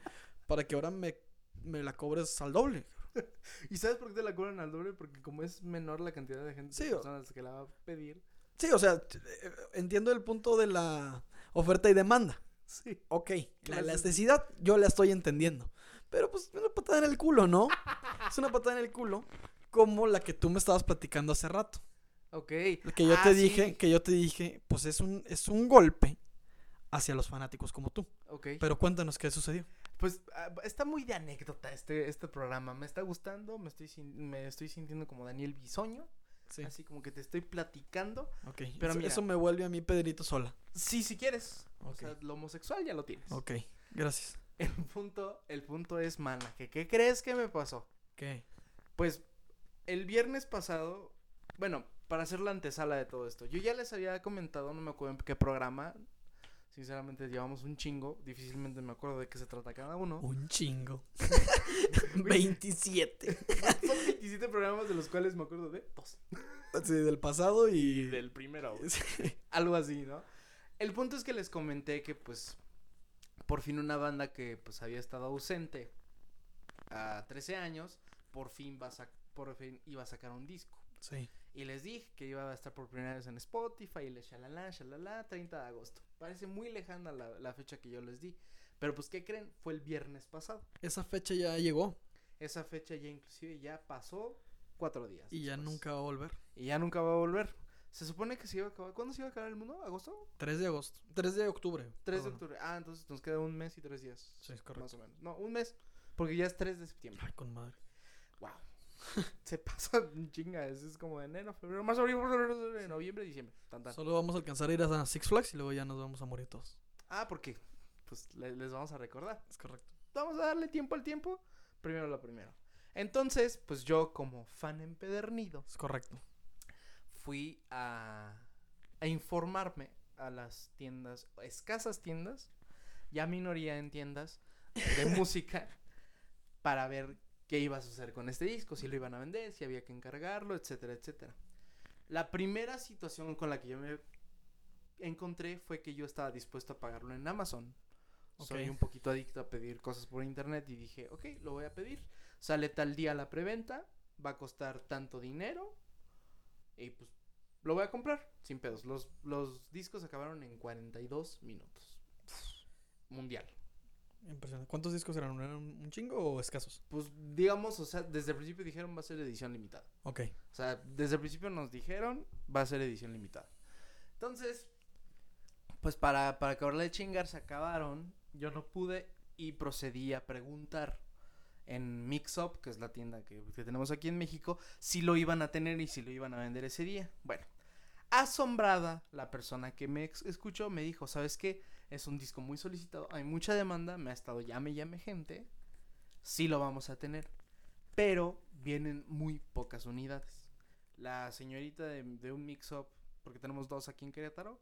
Speaker 3: para que ahora me, me la cobres al doble. [laughs]
Speaker 2: ¿Y sabes por qué te la cobran al doble? Porque como es menor la cantidad de gente,
Speaker 3: Sí,
Speaker 2: de personas que la va a pedir,
Speaker 3: Sí, o sea, eh, entiendo el punto de la oferta y demanda.
Speaker 2: Sí.
Speaker 3: Ok, la elasticidad yo la estoy entendiendo. Pero pues es una patada en el culo, ¿no? es una patada en el culo como la que tú me estabas platicando hace rato.
Speaker 2: Ok.
Speaker 3: Que yo
Speaker 2: Ah,
Speaker 3: te
Speaker 2: sí.
Speaker 3: dije, que yo te dije, pues es un, es un golpe hacia los fanáticos como tú.
Speaker 2: Ok.
Speaker 3: Pero cuéntanos qué sucedió.
Speaker 2: Pues ah, está muy de anécdota este, este programa. Me está gustando, me estoy, me estoy sintiendo como Daniel Bisoño.
Speaker 3: Sí.
Speaker 2: Así como que te estoy platicando.
Speaker 3: Ok.
Speaker 2: Pero
Speaker 3: eso,
Speaker 2: mira.
Speaker 3: eso me vuelve a mí Pedrito sola.
Speaker 2: Sí, si quieres. O
Speaker 3: Ok.
Speaker 2: sea, lo homosexual ya lo tienes.
Speaker 3: Ok, gracias.
Speaker 2: El punto, el punto es, mana, que ¿qué crees que me pasó?
Speaker 3: ¿Qué?
Speaker 2: Pues el viernes pasado, bueno, para hacer la antesala de todo esto, yo ya les había comentado, no me acuerdo en qué programa, sinceramente llevamos un chingo, difícilmente me acuerdo de qué se trata cada uno.
Speaker 3: Un chingo. [laughs] 27.
Speaker 2: Son 27 programas de los cuales me acuerdo de dos.
Speaker 3: Sí, del pasado y...
Speaker 2: Y del primero. [laughs]
Speaker 3: Sí.
Speaker 2: algo así, ¿no? El punto es que les comenté que pues por fin una banda que pues había estado ausente a 13 años, por fin va a por fin iba a sacar un disco.
Speaker 3: Sí.
Speaker 2: Y les dije que iba a estar por primera vez en Spotify y le shalala, shalala, 30 de agosto. Parece muy lejana la, la fecha que yo les di. Pero pues, ¿qué creen? Fue el viernes pasado.
Speaker 3: Esa fecha ya llegó
Speaker 2: Esa fecha ya inclusive ya pasó cuatro días.
Speaker 3: y ya
Speaker 2: después.
Speaker 3: nunca va a volver.
Speaker 2: Y ya nunca va a volver. Se supone que se iba a acabar. ¿Cuándo se iba a acabar el mundo? ¿Agosto?
Speaker 3: 3 de agosto. 3 de octubre.
Speaker 2: 3 de octubre. Ah, entonces nos queda un mes y tres días.
Speaker 3: Sí, es correcto.
Speaker 2: Más o menos. No, un mes. Porque ya es 3 de septiembre.
Speaker 3: Ay, con madre.
Speaker 2: Wow. [laughs] Se pasa un chinga. Es, como de enero, febrero, marzo, abril, noviembre, diciembre. Tan, tan.
Speaker 3: Solo vamos a alcanzar a ir a Six Flags y luego ya nos vamos a morir todos.
Speaker 2: Ah, porque pues le- les vamos a recordar.
Speaker 3: Es correcto.
Speaker 2: Vamos a darle tiempo al tiempo. Primero lo primero. Entonces, pues yo como fan empedernido
Speaker 3: Es correcto.
Speaker 2: fui a, a informarme a las tiendas, escasas tiendas, ya minoría en tiendas de [laughs] música, para ver qué iba a suceder con este disco, si lo iban a vender, si había que encargarlo, etcétera, etcétera. La primera situación con la que yo me encontré fue que yo estaba dispuesto a pagarlo en Amazon. Soy
Speaker 3: Ok.
Speaker 2: un poquito adicto a pedir cosas por internet y dije, ok, lo voy a pedir. Sale tal día la preventa, va a costar tanto dinero y pues lo voy a comprar sin pedos. Los, los discos acabaron en 42 minutos. Mundial.
Speaker 3: Impresionante. ¿Cuántos discos eran? ¿Eran un chingo o escasos?
Speaker 2: Pues digamos, o sea, desde el principio dijeron va a ser edición limitada.
Speaker 3: Ok.
Speaker 2: O sea, desde el principio nos dijeron va a ser edición limitada. Entonces, pues para, para acabarle de chingar se acabaron. Yo no pude y procedí a preguntar en Mixup, que es la tienda que, que tenemos aquí en México, si lo iban a tener y si lo iban a vender ese día. Bueno, asombrada, la persona que me escuchó me dijo, ¿sabes qué? Es un disco muy solicitado, hay mucha demanda, me ha estado llame, llame gente, sí lo vamos a tener, pero vienen muy pocas unidades. La señorita de, de un mix-up, porque tenemos dos aquí en Querétaro,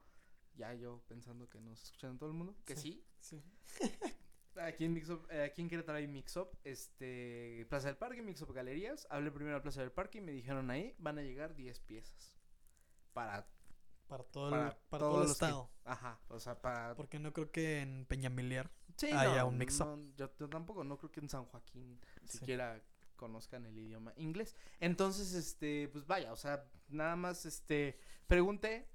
Speaker 2: ya yo pensando que nos escuchan todo el mundo, que sí,
Speaker 3: Sí. [laughs]
Speaker 2: Aquí en, Mixup, eh, aquí en Querétaro hay Mixup, este, Plaza del Parque, Mixup Galerías. Hablé primero a Plaza del Parque y me dijeron ahí van a llegar 10 piezas. Para,
Speaker 3: Para todo el,
Speaker 2: para,
Speaker 3: todo el
Speaker 2: que-
Speaker 3: estado.
Speaker 2: ajá, o sea, para...
Speaker 3: Porque no creo que en Peñamiliar.
Speaker 2: Sí,
Speaker 3: haya
Speaker 2: no,
Speaker 3: un mix-up.
Speaker 2: no, yo, yo tampoco, no creo que en San Joaquín
Speaker 3: Sí.
Speaker 2: siquiera conozcan el idioma inglés. Entonces, este, pues vaya, o sea, nada más, este, pregunté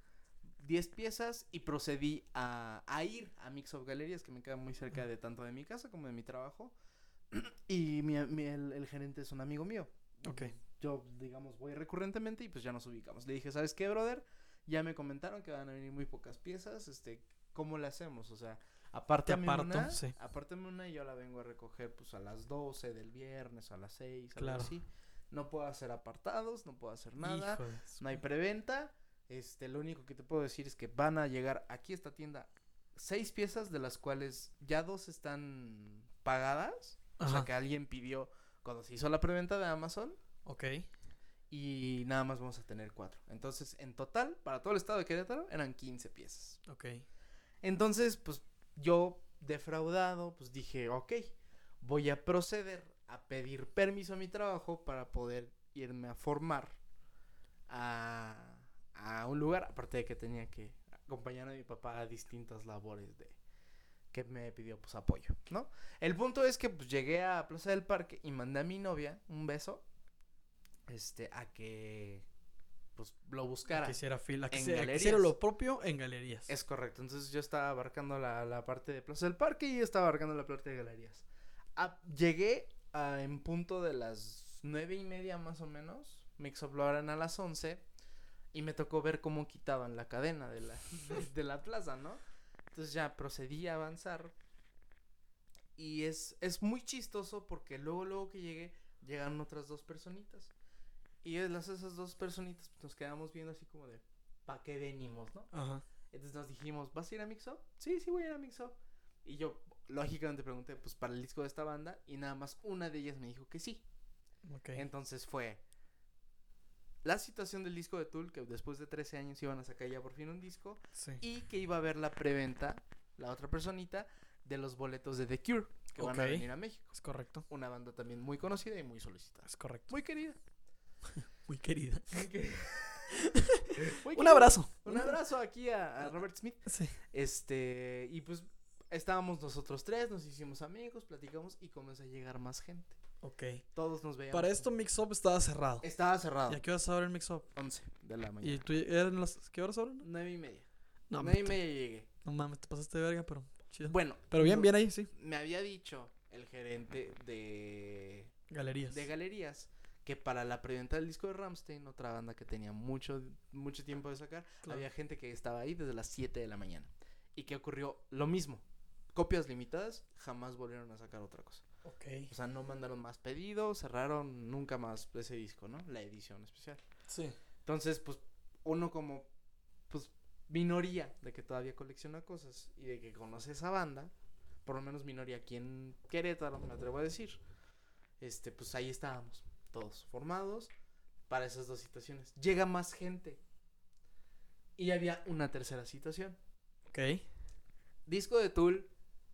Speaker 2: 10 piezas y procedí a, a ir a Mix of Galerías, que me queda muy cerca de tanto de mi casa como de mi trabajo. [clears throat] y mi, mi- el, el gerente es un amigo mío.
Speaker 3: Ok.
Speaker 2: Yo, digamos, voy recurrentemente y pues ya nos ubicamos. Le dije, ¿sabes qué, brother? Ya me comentaron que van a venir muy pocas piezas, este, ¿cómo le hacemos? O sea, apártame
Speaker 3: aparto,
Speaker 2: una,
Speaker 3: sí.
Speaker 2: apártame una y yo la vengo a recoger pues a las 12 del viernes o a las 6, algo
Speaker 3: Claro.
Speaker 2: así. No puedo hacer apartados, no puedo hacer nada, no hay preventa. Este, lo único que te puedo decir es que van a llegar aquí a esta tienda seis piezas de las cuales ya dos están pagadas, o sea que alguien pidió cuando se hizo la preventa de Amazon
Speaker 3: Ok.
Speaker 2: Y nada más vamos a tener cuatro. Entonces, en total, para todo el estado de Querétaro, eran 15 piezas.
Speaker 3: Ok.
Speaker 2: Entonces, pues yo, defraudado, pues dije, ok, voy a proceder a pedir permiso a mi trabajo para poder irme a formar a, a un lugar, aparte de que tenía que acompañar a mi papá a distintas labores de que me pidió pues apoyo, ¿no? El punto es que pues llegué a Plaza del Parque y mandé a mi novia un beso este a que pues lo buscara.
Speaker 3: Que hiciera fila, que, hiciera lo propio en galerías.
Speaker 2: Es correcto. Entonces yo estaba abarcando la, la parte de Plaza del Parque y estaba abarcando la parte de galerías. Ah, llegué a- en punto de las nueve y media más o menos. Up lo harán a las 11. Y me tocó ver cómo quitaban la cadena de la, de, [laughs] de la plaza, ¿no? Entonces ya procedí a avanzar. Y es, es muy chistoso porque luego, luego que llegué, llegan otras dos personitas. Y las, esas dos personitas pues, nos quedamos viendo así como de, ¿pa' qué venimos, no?
Speaker 3: Ajá.
Speaker 2: Entonces nos dijimos, ¿vas a ir a Mix Up? Sí, sí voy a ir a Mix Up. Y yo, lógicamente, pregunté, pues, para el disco de esta banda. Y nada más una de ellas me dijo que sí. Entonces fue la situación del disco de Tool, que después de 13 años iban a sacar ya por fin un disco.
Speaker 3: Sí.
Speaker 2: Y que iba a haber la preventa, la otra personita, de los boletos de The Cure, que van a venir a México.
Speaker 3: Es correcto.
Speaker 2: Una banda también muy conocida y muy solicitada.
Speaker 3: Es correcto.
Speaker 2: Muy querida. [laughs]
Speaker 3: Muy querida.
Speaker 2: Muy querida. [laughs] Muy
Speaker 3: Un abrazo.
Speaker 2: Un abrazo aquí a, a Robert Smith.
Speaker 3: Sí.
Speaker 2: Este, y pues estábamos nosotros tres, nos hicimos amigos, platicamos y comenzó a llegar más gente.
Speaker 3: Ok.
Speaker 2: Todos nos veíamos.
Speaker 3: Para esto Mix Up estaba cerrado.
Speaker 2: Estaba cerrado.
Speaker 3: ¿Y a qué horas abre el Mix Up?
Speaker 2: 11 de la
Speaker 3: ¿Y
Speaker 2: mañana.
Speaker 3: tú eran las qué horas ahora?
Speaker 2: Nueve y media.
Speaker 3: No,
Speaker 2: Nueve y
Speaker 3: mames,
Speaker 2: media llegué.
Speaker 3: no mames, te pasaste de verga, pero chido.
Speaker 2: Bueno.
Speaker 3: Pero bien, bien ahí, sí.
Speaker 2: Me había dicho el gerente de,
Speaker 3: Galerías.
Speaker 2: de galerías que para la preventa del disco de Ramstein, otra banda que tenía mucho, mucho tiempo de sacar,
Speaker 3: Claro.
Speaker 2: había gente que estaba ahí desde las 7 de la mañana. Y que ocurrió lo mismo. Copias limitadas, jamás volvieron a sacar otra cosa. O sea, no mandaron más pedidos, cerraron nunca más ese disco, ¿no? La edición especial.
Speaker 3: Sí.
Speaker 2: Entonces, pues, uno como, pues, minoría de que todavía colecciona cosas y de que conoce esa banda, por lo menos minoría aquí en Querétaro, me atrevo a decir, este, pues ahí estábamos, todos formados para esas dos situaciones. Llega más gente. Y había una tercera situación.
Speaker 3: Ok.
Speaker 2: Disco de Tool,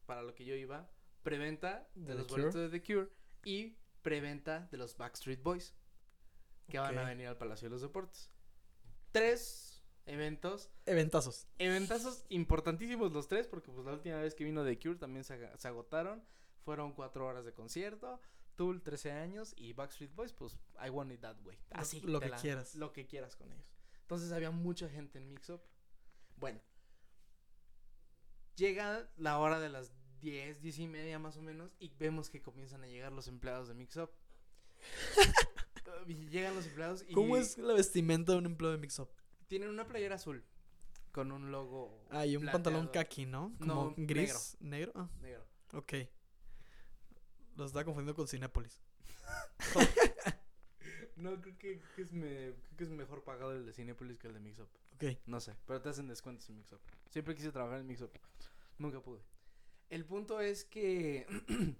Speaker 2: para lo que yo iba, preventa de,
Speaker 3: De
Speaker 2: los
Speaker 3: The
Speaker 2: boletos de The Cure y preventa de los Backstreet Boys, que van a venir al Palacio de los Deportes. Tres eventos,
Speaker 3: Eventazos.
Speaker 2: eventazos importantísimos los tres, porque pues la última vez que vino The Cure también se agotaron, fueron cuatro horas de concierto. Tool, 13 años, y Backstreet Boys, pues, I want it that way. Así.
Speaker 3: lo que quieras.
Speaker 2: Lo que quieras con ellos. Entonces había mucha gente en Mix Up. Bueno. Llega la hora de las 10, 10 y media más o menos, y vemos que comienzan a llegar los empleados de Mix Up. [laughs] llegan los empleados y
Speaker 3: ¿Cómo es la vestimenta de un empleado de Mix Up?
Speaker 2: tienen una playera azul con un logo
Speaker 3: Ah, y un pantalón kaki, ¿no?
Speaker 2: No,
Speaker 3: Como gris. ¿Negro? Ah,
Speaker 2: negro.
Speaker 3: ok. Lo estaba confundiendo con Cinépolis. [laughs]
Speaker 2: No, creo que, que es me- creo que es mejor pagado el de Cinepolis que el de Mix Up.
Speaker 3: Ok.
Speaker 2: No sé, pero te hacen descuentos en Mixup. Siempre quise trabajar en Mixup. Nunca pude. El punto es que [clears throat]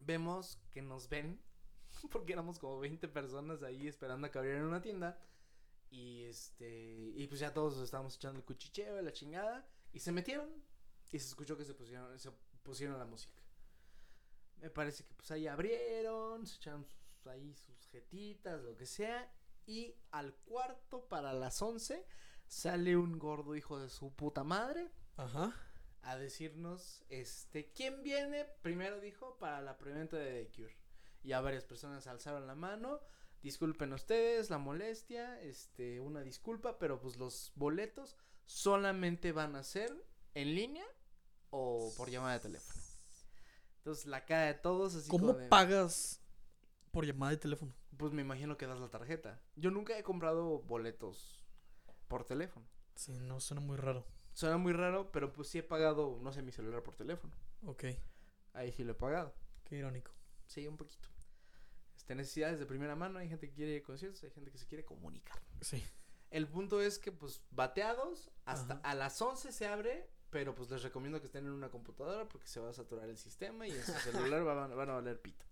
Speaker 2: vemos que nos ven, [laughs] porque éramos como 20 personas ahí esperando a que abrieran una tienda. Y este, y pues ya todos estábamos echando el cuchicheo, la chingada, y se metieron. Y se escuchó que se pusieron, se pusieron la música. Me parece que pues ahí abrieron, se echaron sus, ahí sus jetitas, lo que sea. Y al cuarto para las 11 sale un gordo hijo de su puta madre
Speaker 3: Ajá.
Speaker 2: a decirnos, este, ¿quién viene? Primero dijo para la preventa de The Cure. Y a varias personas alzaron la mano. Disculpen ustedes la molestia, este, una disculpa, pero pues los boletos solamente van a ser en línea o por llamada de teléfono. Entonces la cara de todos así
Speaker 3: ¿Cómo
Speaker 2: como de-
Speaker 3: pagas por llamada de teléfono?
Speaker 2: Pues me imagino que das la tarjeta. Yo nunca he comprado boletos por teléfono.
Speaker 3: Sí, no, suena muy raro.
Speaker 2: Suena muy raro, pero pues sí he pagado, no sé, mi celular por teléfono.
Speaker 3: Ok.
Speaker 2: Ahí sí lo he pagado.
Speaker 3: Qué irónico.
Speaker 2: Sí, un poquito. Este, necesidades de primera mano, hay gente que quiere ir a conciertos, hay gente que se quiere comunicar.
Speaker 3: Sí.
Speaker 2: El punto es que, pues, bateados, hasta
Speaker 3: Ajá.
Speaker 2: a las 11 se abre, pero pues les recomiendo que estén en una computadora porque se va a saturar el sistema y en su celular van, van a valer pito.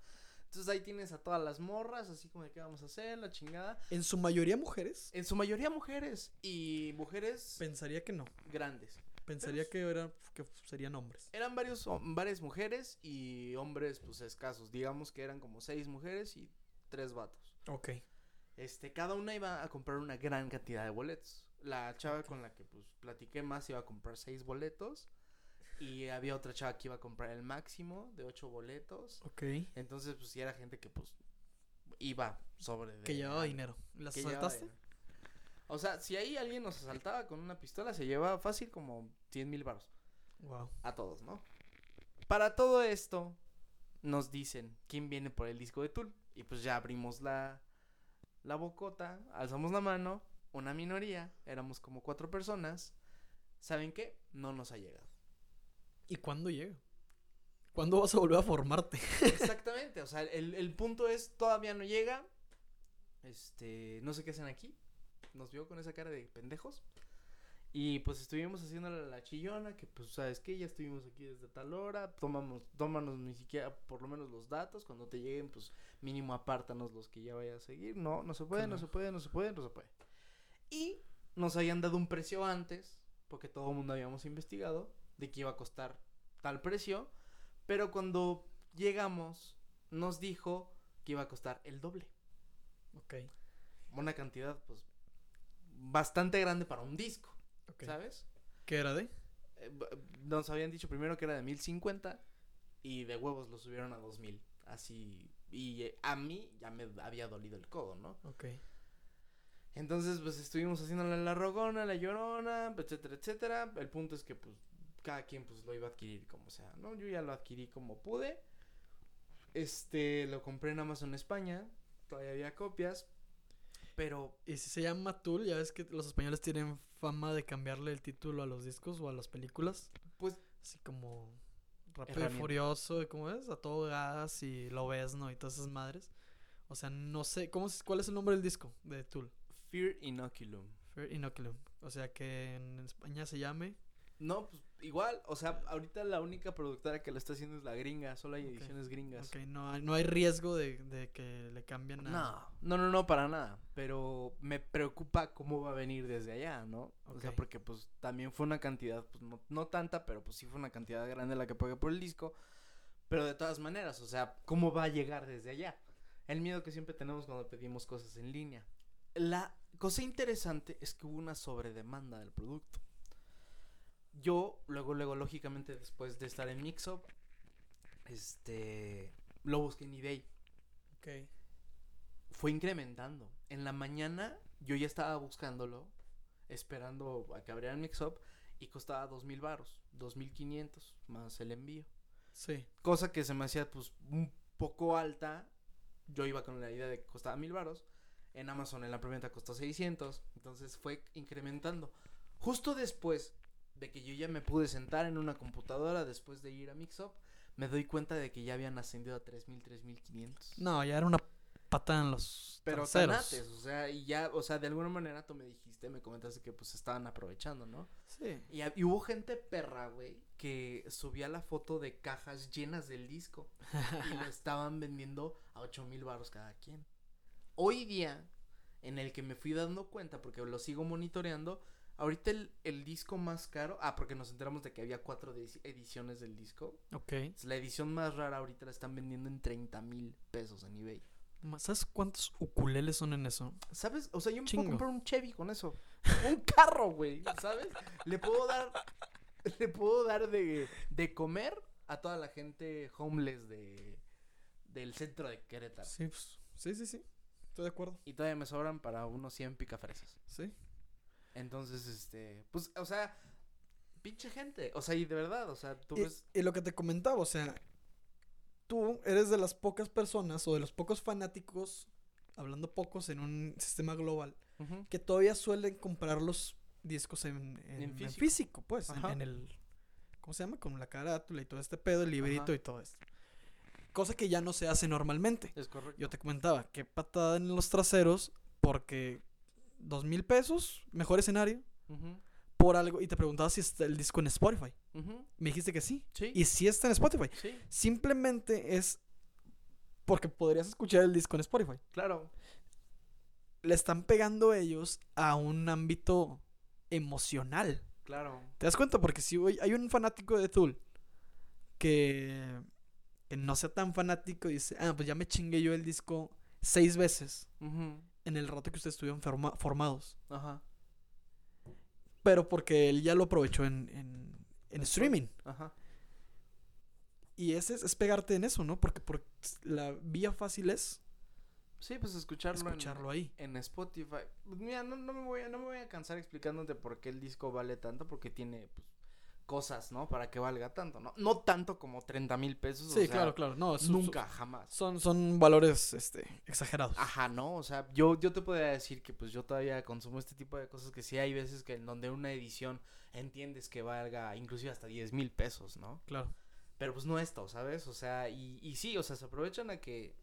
Speaker 2: Entonces ahí tienes a todas las morras, así como de qué vamos a hacer, la chingada.
Speaker 3: En su mayoría mujeres.
Speaker 2: En su mayoría mujeres y mujeres
Speaker 3: Pensaría que no.
Speaker 2: grandes.
Speaker 3: Pensaría que, era, que serían hombres.
Speaker 2: Eran varios, varias mujeres y hombres, pues escasos. Digamos que eran como seis mujeres y tres vatos.
Speaker 3: Ok.
Speaker 2: Este, cada una iba a comprar una gran cantidad de boletos. La chava con la que pues platiqué más iba a comprar seis boletos. Y había otra chava que iba a comprar el máximo de ocho boletos.
Speaker 3: Ok.
Speaker 2: Entonces, pues sí era gente que pues iba sobre de
Speaker 3: Que llevaba dinero. ¿Las
Speaker 2: que llevaba
Speaker 3: saltaste?
Speaker 2: dinero. O sea, si ahí alguien nos asaltaba con una pistola, se llevaba fácil como 100 mil baros.
Speaker 3: Wow.
Speaker 2: A todos, ¿no? Para todo esto, nos dicen quién viene por el disco de Tool. Y pues ya abrimos la, la bocota, alzamos la mano, una minoría, éramos como cuatro personas. ¿Saben qué? No nos ha llegado.
Speaker 3: ¿Y cuándo llega? ¿Cuándo vas a volver a formarte? [laughs]
Speaker 2: Exactamente, o sea, el, el punto es, todavía no llega. Este, no sé qué hacen aquí. Nos vio con esa cara de pendejos. Y pues estuvimos haciendo la, chillona, que pues sabes que ya estuvimos aquí desde tal hora, tomamos, tómanos ni siquiera por lo menos los datos, cuando te lleguen pues mínimo apártanos los que ya vaya a seguir, no, no se puede, no se puede, no se puede, no se puede. Y nos habían dado un precio antes, porque todo el mundo habíamos investigado, de que iba a costar tal precio, pero cuando llegamos nos dijo que iba a costar el doble,
Speaker 3: Ok.
Speaker 2: una cantidad pues bastante grande para un disco.
Speaker 3: ok.
Speaker 2: ¿Sabes?
Speaker 3: ¿Qué era de?
Speaker 2: Eh, Nos habían dicho primero que era de 1050 y de huevos lo subieron a 2000. Así. Y eh, a mí ya me había dolido el codo, ¿no?
Speaker 3: Ok.
Speaker 2: Entonces, pues estuvimos haciéndole la rogona, la llorona, etcétera, etcétera. El punto es que, pues, cada quien, pues, lo iba a adquirir como sea, ¿no? Yo ya lo adquirí como pude. Este, lo compré en Amazon España. Todavía había copias. Pero
Speaker 3: Y si se llama Tool, ya ves que los españoles tienen fama de cambiarle el título a los discos o a las películas.
Speaker 2: Pues-
Speaker 3: Así como Rápido y. Furioso, y ¿cómo es? A todo gas y Lo ves, ¿no? Y todas esas madres. O sea, no sé, ¿cómo, ¿cuál es el nombre del disco de Tool?
Speaker 2: Fear Inoculum.
Speaker 3: Fear Inoculum. O sea, que en España se llame...
Speaker 2: No, pues igual, o sea, ahorita la única productora que lo está haciendo es la gringa, solo hay ediciones gringas.
Speaker 3: Ok, no hay, no hay riesgo de, de que le cambien a...
Speaker 2: No, no, no, no, para nada. Pero me preocupa cómo va a venir desde allá, ¿no? O sea, porque pues también fue una cantidad, pues no, no tanta, pero pues sí fue una cantidad grande la que pagué por el disco. Pero de todas maneras, o sea, ¿cómo va a llegar desde allá? El miedo que siempre tenemos cuando pedimos cosas en línea. La cosa interesante es que hubo una sobredemanda del producto. Yo, luego, luego, lógicamente, después de estar en Mixup, este, lo busqué en eBay
Speaker 3: Ok.
Speaker 2: fue incrementando. En la mañana yo ya estaba buscándolo, esperando a que abrieran Mixup y costaba dos mil baros, dos mil quinientos más el envío.
Speaker 3: Sí.
Speaker 2: Cosa que se me hacía pues un poco alta. Yo iba con la idea de que costaba mil baros. En Amazon en la preventa costó 600. Entonces fue incrementando. Justo después de que yo ya me pude sentar en una computadora después de ir a Mixup, me doy cuenta de que ya habían ascendido a 3000, 3500.
Speaker 3: No, ya era una patada en los
Speaker 2: Pero tanates, o sea, y ya, o sea, de alguna manera tú me dijiste, me comentaste que pues estaban aprovechando, ¿no?
Speaker 3: Sí.
Speaker 2: Y, y hubo gente perra, güey, que subía la foto de cajas llenas del disco [laughs] y lo estaban vendiendo a ocho mil baros cada quien. Hoy día, en el que me fui dando cuenta, porque lo sigo monitoreando, ahorita el, el disco más caro, ah, porque nos enteramos de que había cuatro edi- ediciones del disco,
Speaker 3: Ok.
Speaker 2: la edición más rara ahorita la están vendiendo en 30 mil pesos en eBay.
Speaker 3: ¿Sabes cuántos ukuleles son en eso?
Speaker 2: ¿Sabes? O sea, yo me
Speaker 3: Chingo.
Speaker 2: puedo comprar un Chevy con eso. [laughs] Un carro, güey. ¿Sabes? Le puedo dar. [laughs] Le puedo dar de, de comer a toda la gente homeless de del centro de Querétaro.
Speaker 3: Sí, pues, sí, sí, sí. Estoy de acuerdo.
Speaker 2: Y todavía me sobran para unos 100 picafresas.
Speaker 3: Sí.
Speaker 2: Entonces, este. Pues, o sea. Pinche gente. O sea, y de verdad, o sea, tú
Speaker 3: Y,
Speaker 2: ves.
Speaker 3: y lo que te comentaba, o sea, tú eres de las pocas personas o de los pocos fanáticos, hablando pocos en un sistema global, que todavía suelen comprar los discos en, en-
Speaker 2: En
Speaker 3: en
Speaker 2: físico.
Speaker 3: físico. pues, en, el, ¿cómo se llama? Con la carátula y todo este pedo, el librito
Speaker 2: Ajá.
Speaker 3: y todo esto. Cosa que ya no se hace normalmente.
Speaker 2: Es correcto.
Speaker 3: Yo te comentaba, qué patada en los traseros, porque dos mil pesos, mejor escenario, por algo, y te preguntaba si está el disco en Spotify. Me dijiste que sí.
Speaker 2: Sí.
Speaker 3: Y si está en Spotify.
Speaker 2: Sí,
Speaker 3: Simplemente es porque podrías escuchar el disco en Spotify.
Speaker 2: claro.
Speaker 3: Le están pegando ellos a un ámbito emocional.
Speaker 2: Claro.
Speaker 3: ¿Te das cuenta? Porque si hay un fanático de Tool que no sea tan fanático y dice, ah, pues ya me chingué yo el disco seis veces en el rato que ustedes estuvieron forma- formados.
Speaker 2: Ajá.
Speaker 3: Pero porque él ya lo aprovechó en, en, en streaming.
Speaker 2: Ajá.
Speaker 3: Y ese es, es pegarte en eso, ¿no? Porque por la vía fácil es
Speaker 2: Sí, pues escucharlo, en-
Speaker 3: escucharlo ahí.
Speaker 2: en, Spotify. Mira, no, no me voy a, no me voy a cansar explicándote por qué el disco vale tanto, porque tiene pues, cosas, ¿no? Para que valga tanto, ¿no? No tanto como 30 mil pesos. o
Speaker 3: Sí,
Speaker 2: sea,
Speaker 3: claro, claro. No, su- su-
Speaker 2: Nunca, jamás.
Speaker 3: Son, son valores este, exagerados.
Speaker 2: Ajá, no, o sea, yo, yo te podría decir que pues yo todavía consumo este tipo de cosas que sí hay veces que en donde una edición entiendes que valga inclusive hasta 10 mil pesos, ¿no?
Speaker 3: Claro.
Speaker 2: Pero pues no esto, ¿sabes? O sea, y, y sí, o sea, se aprovechan a que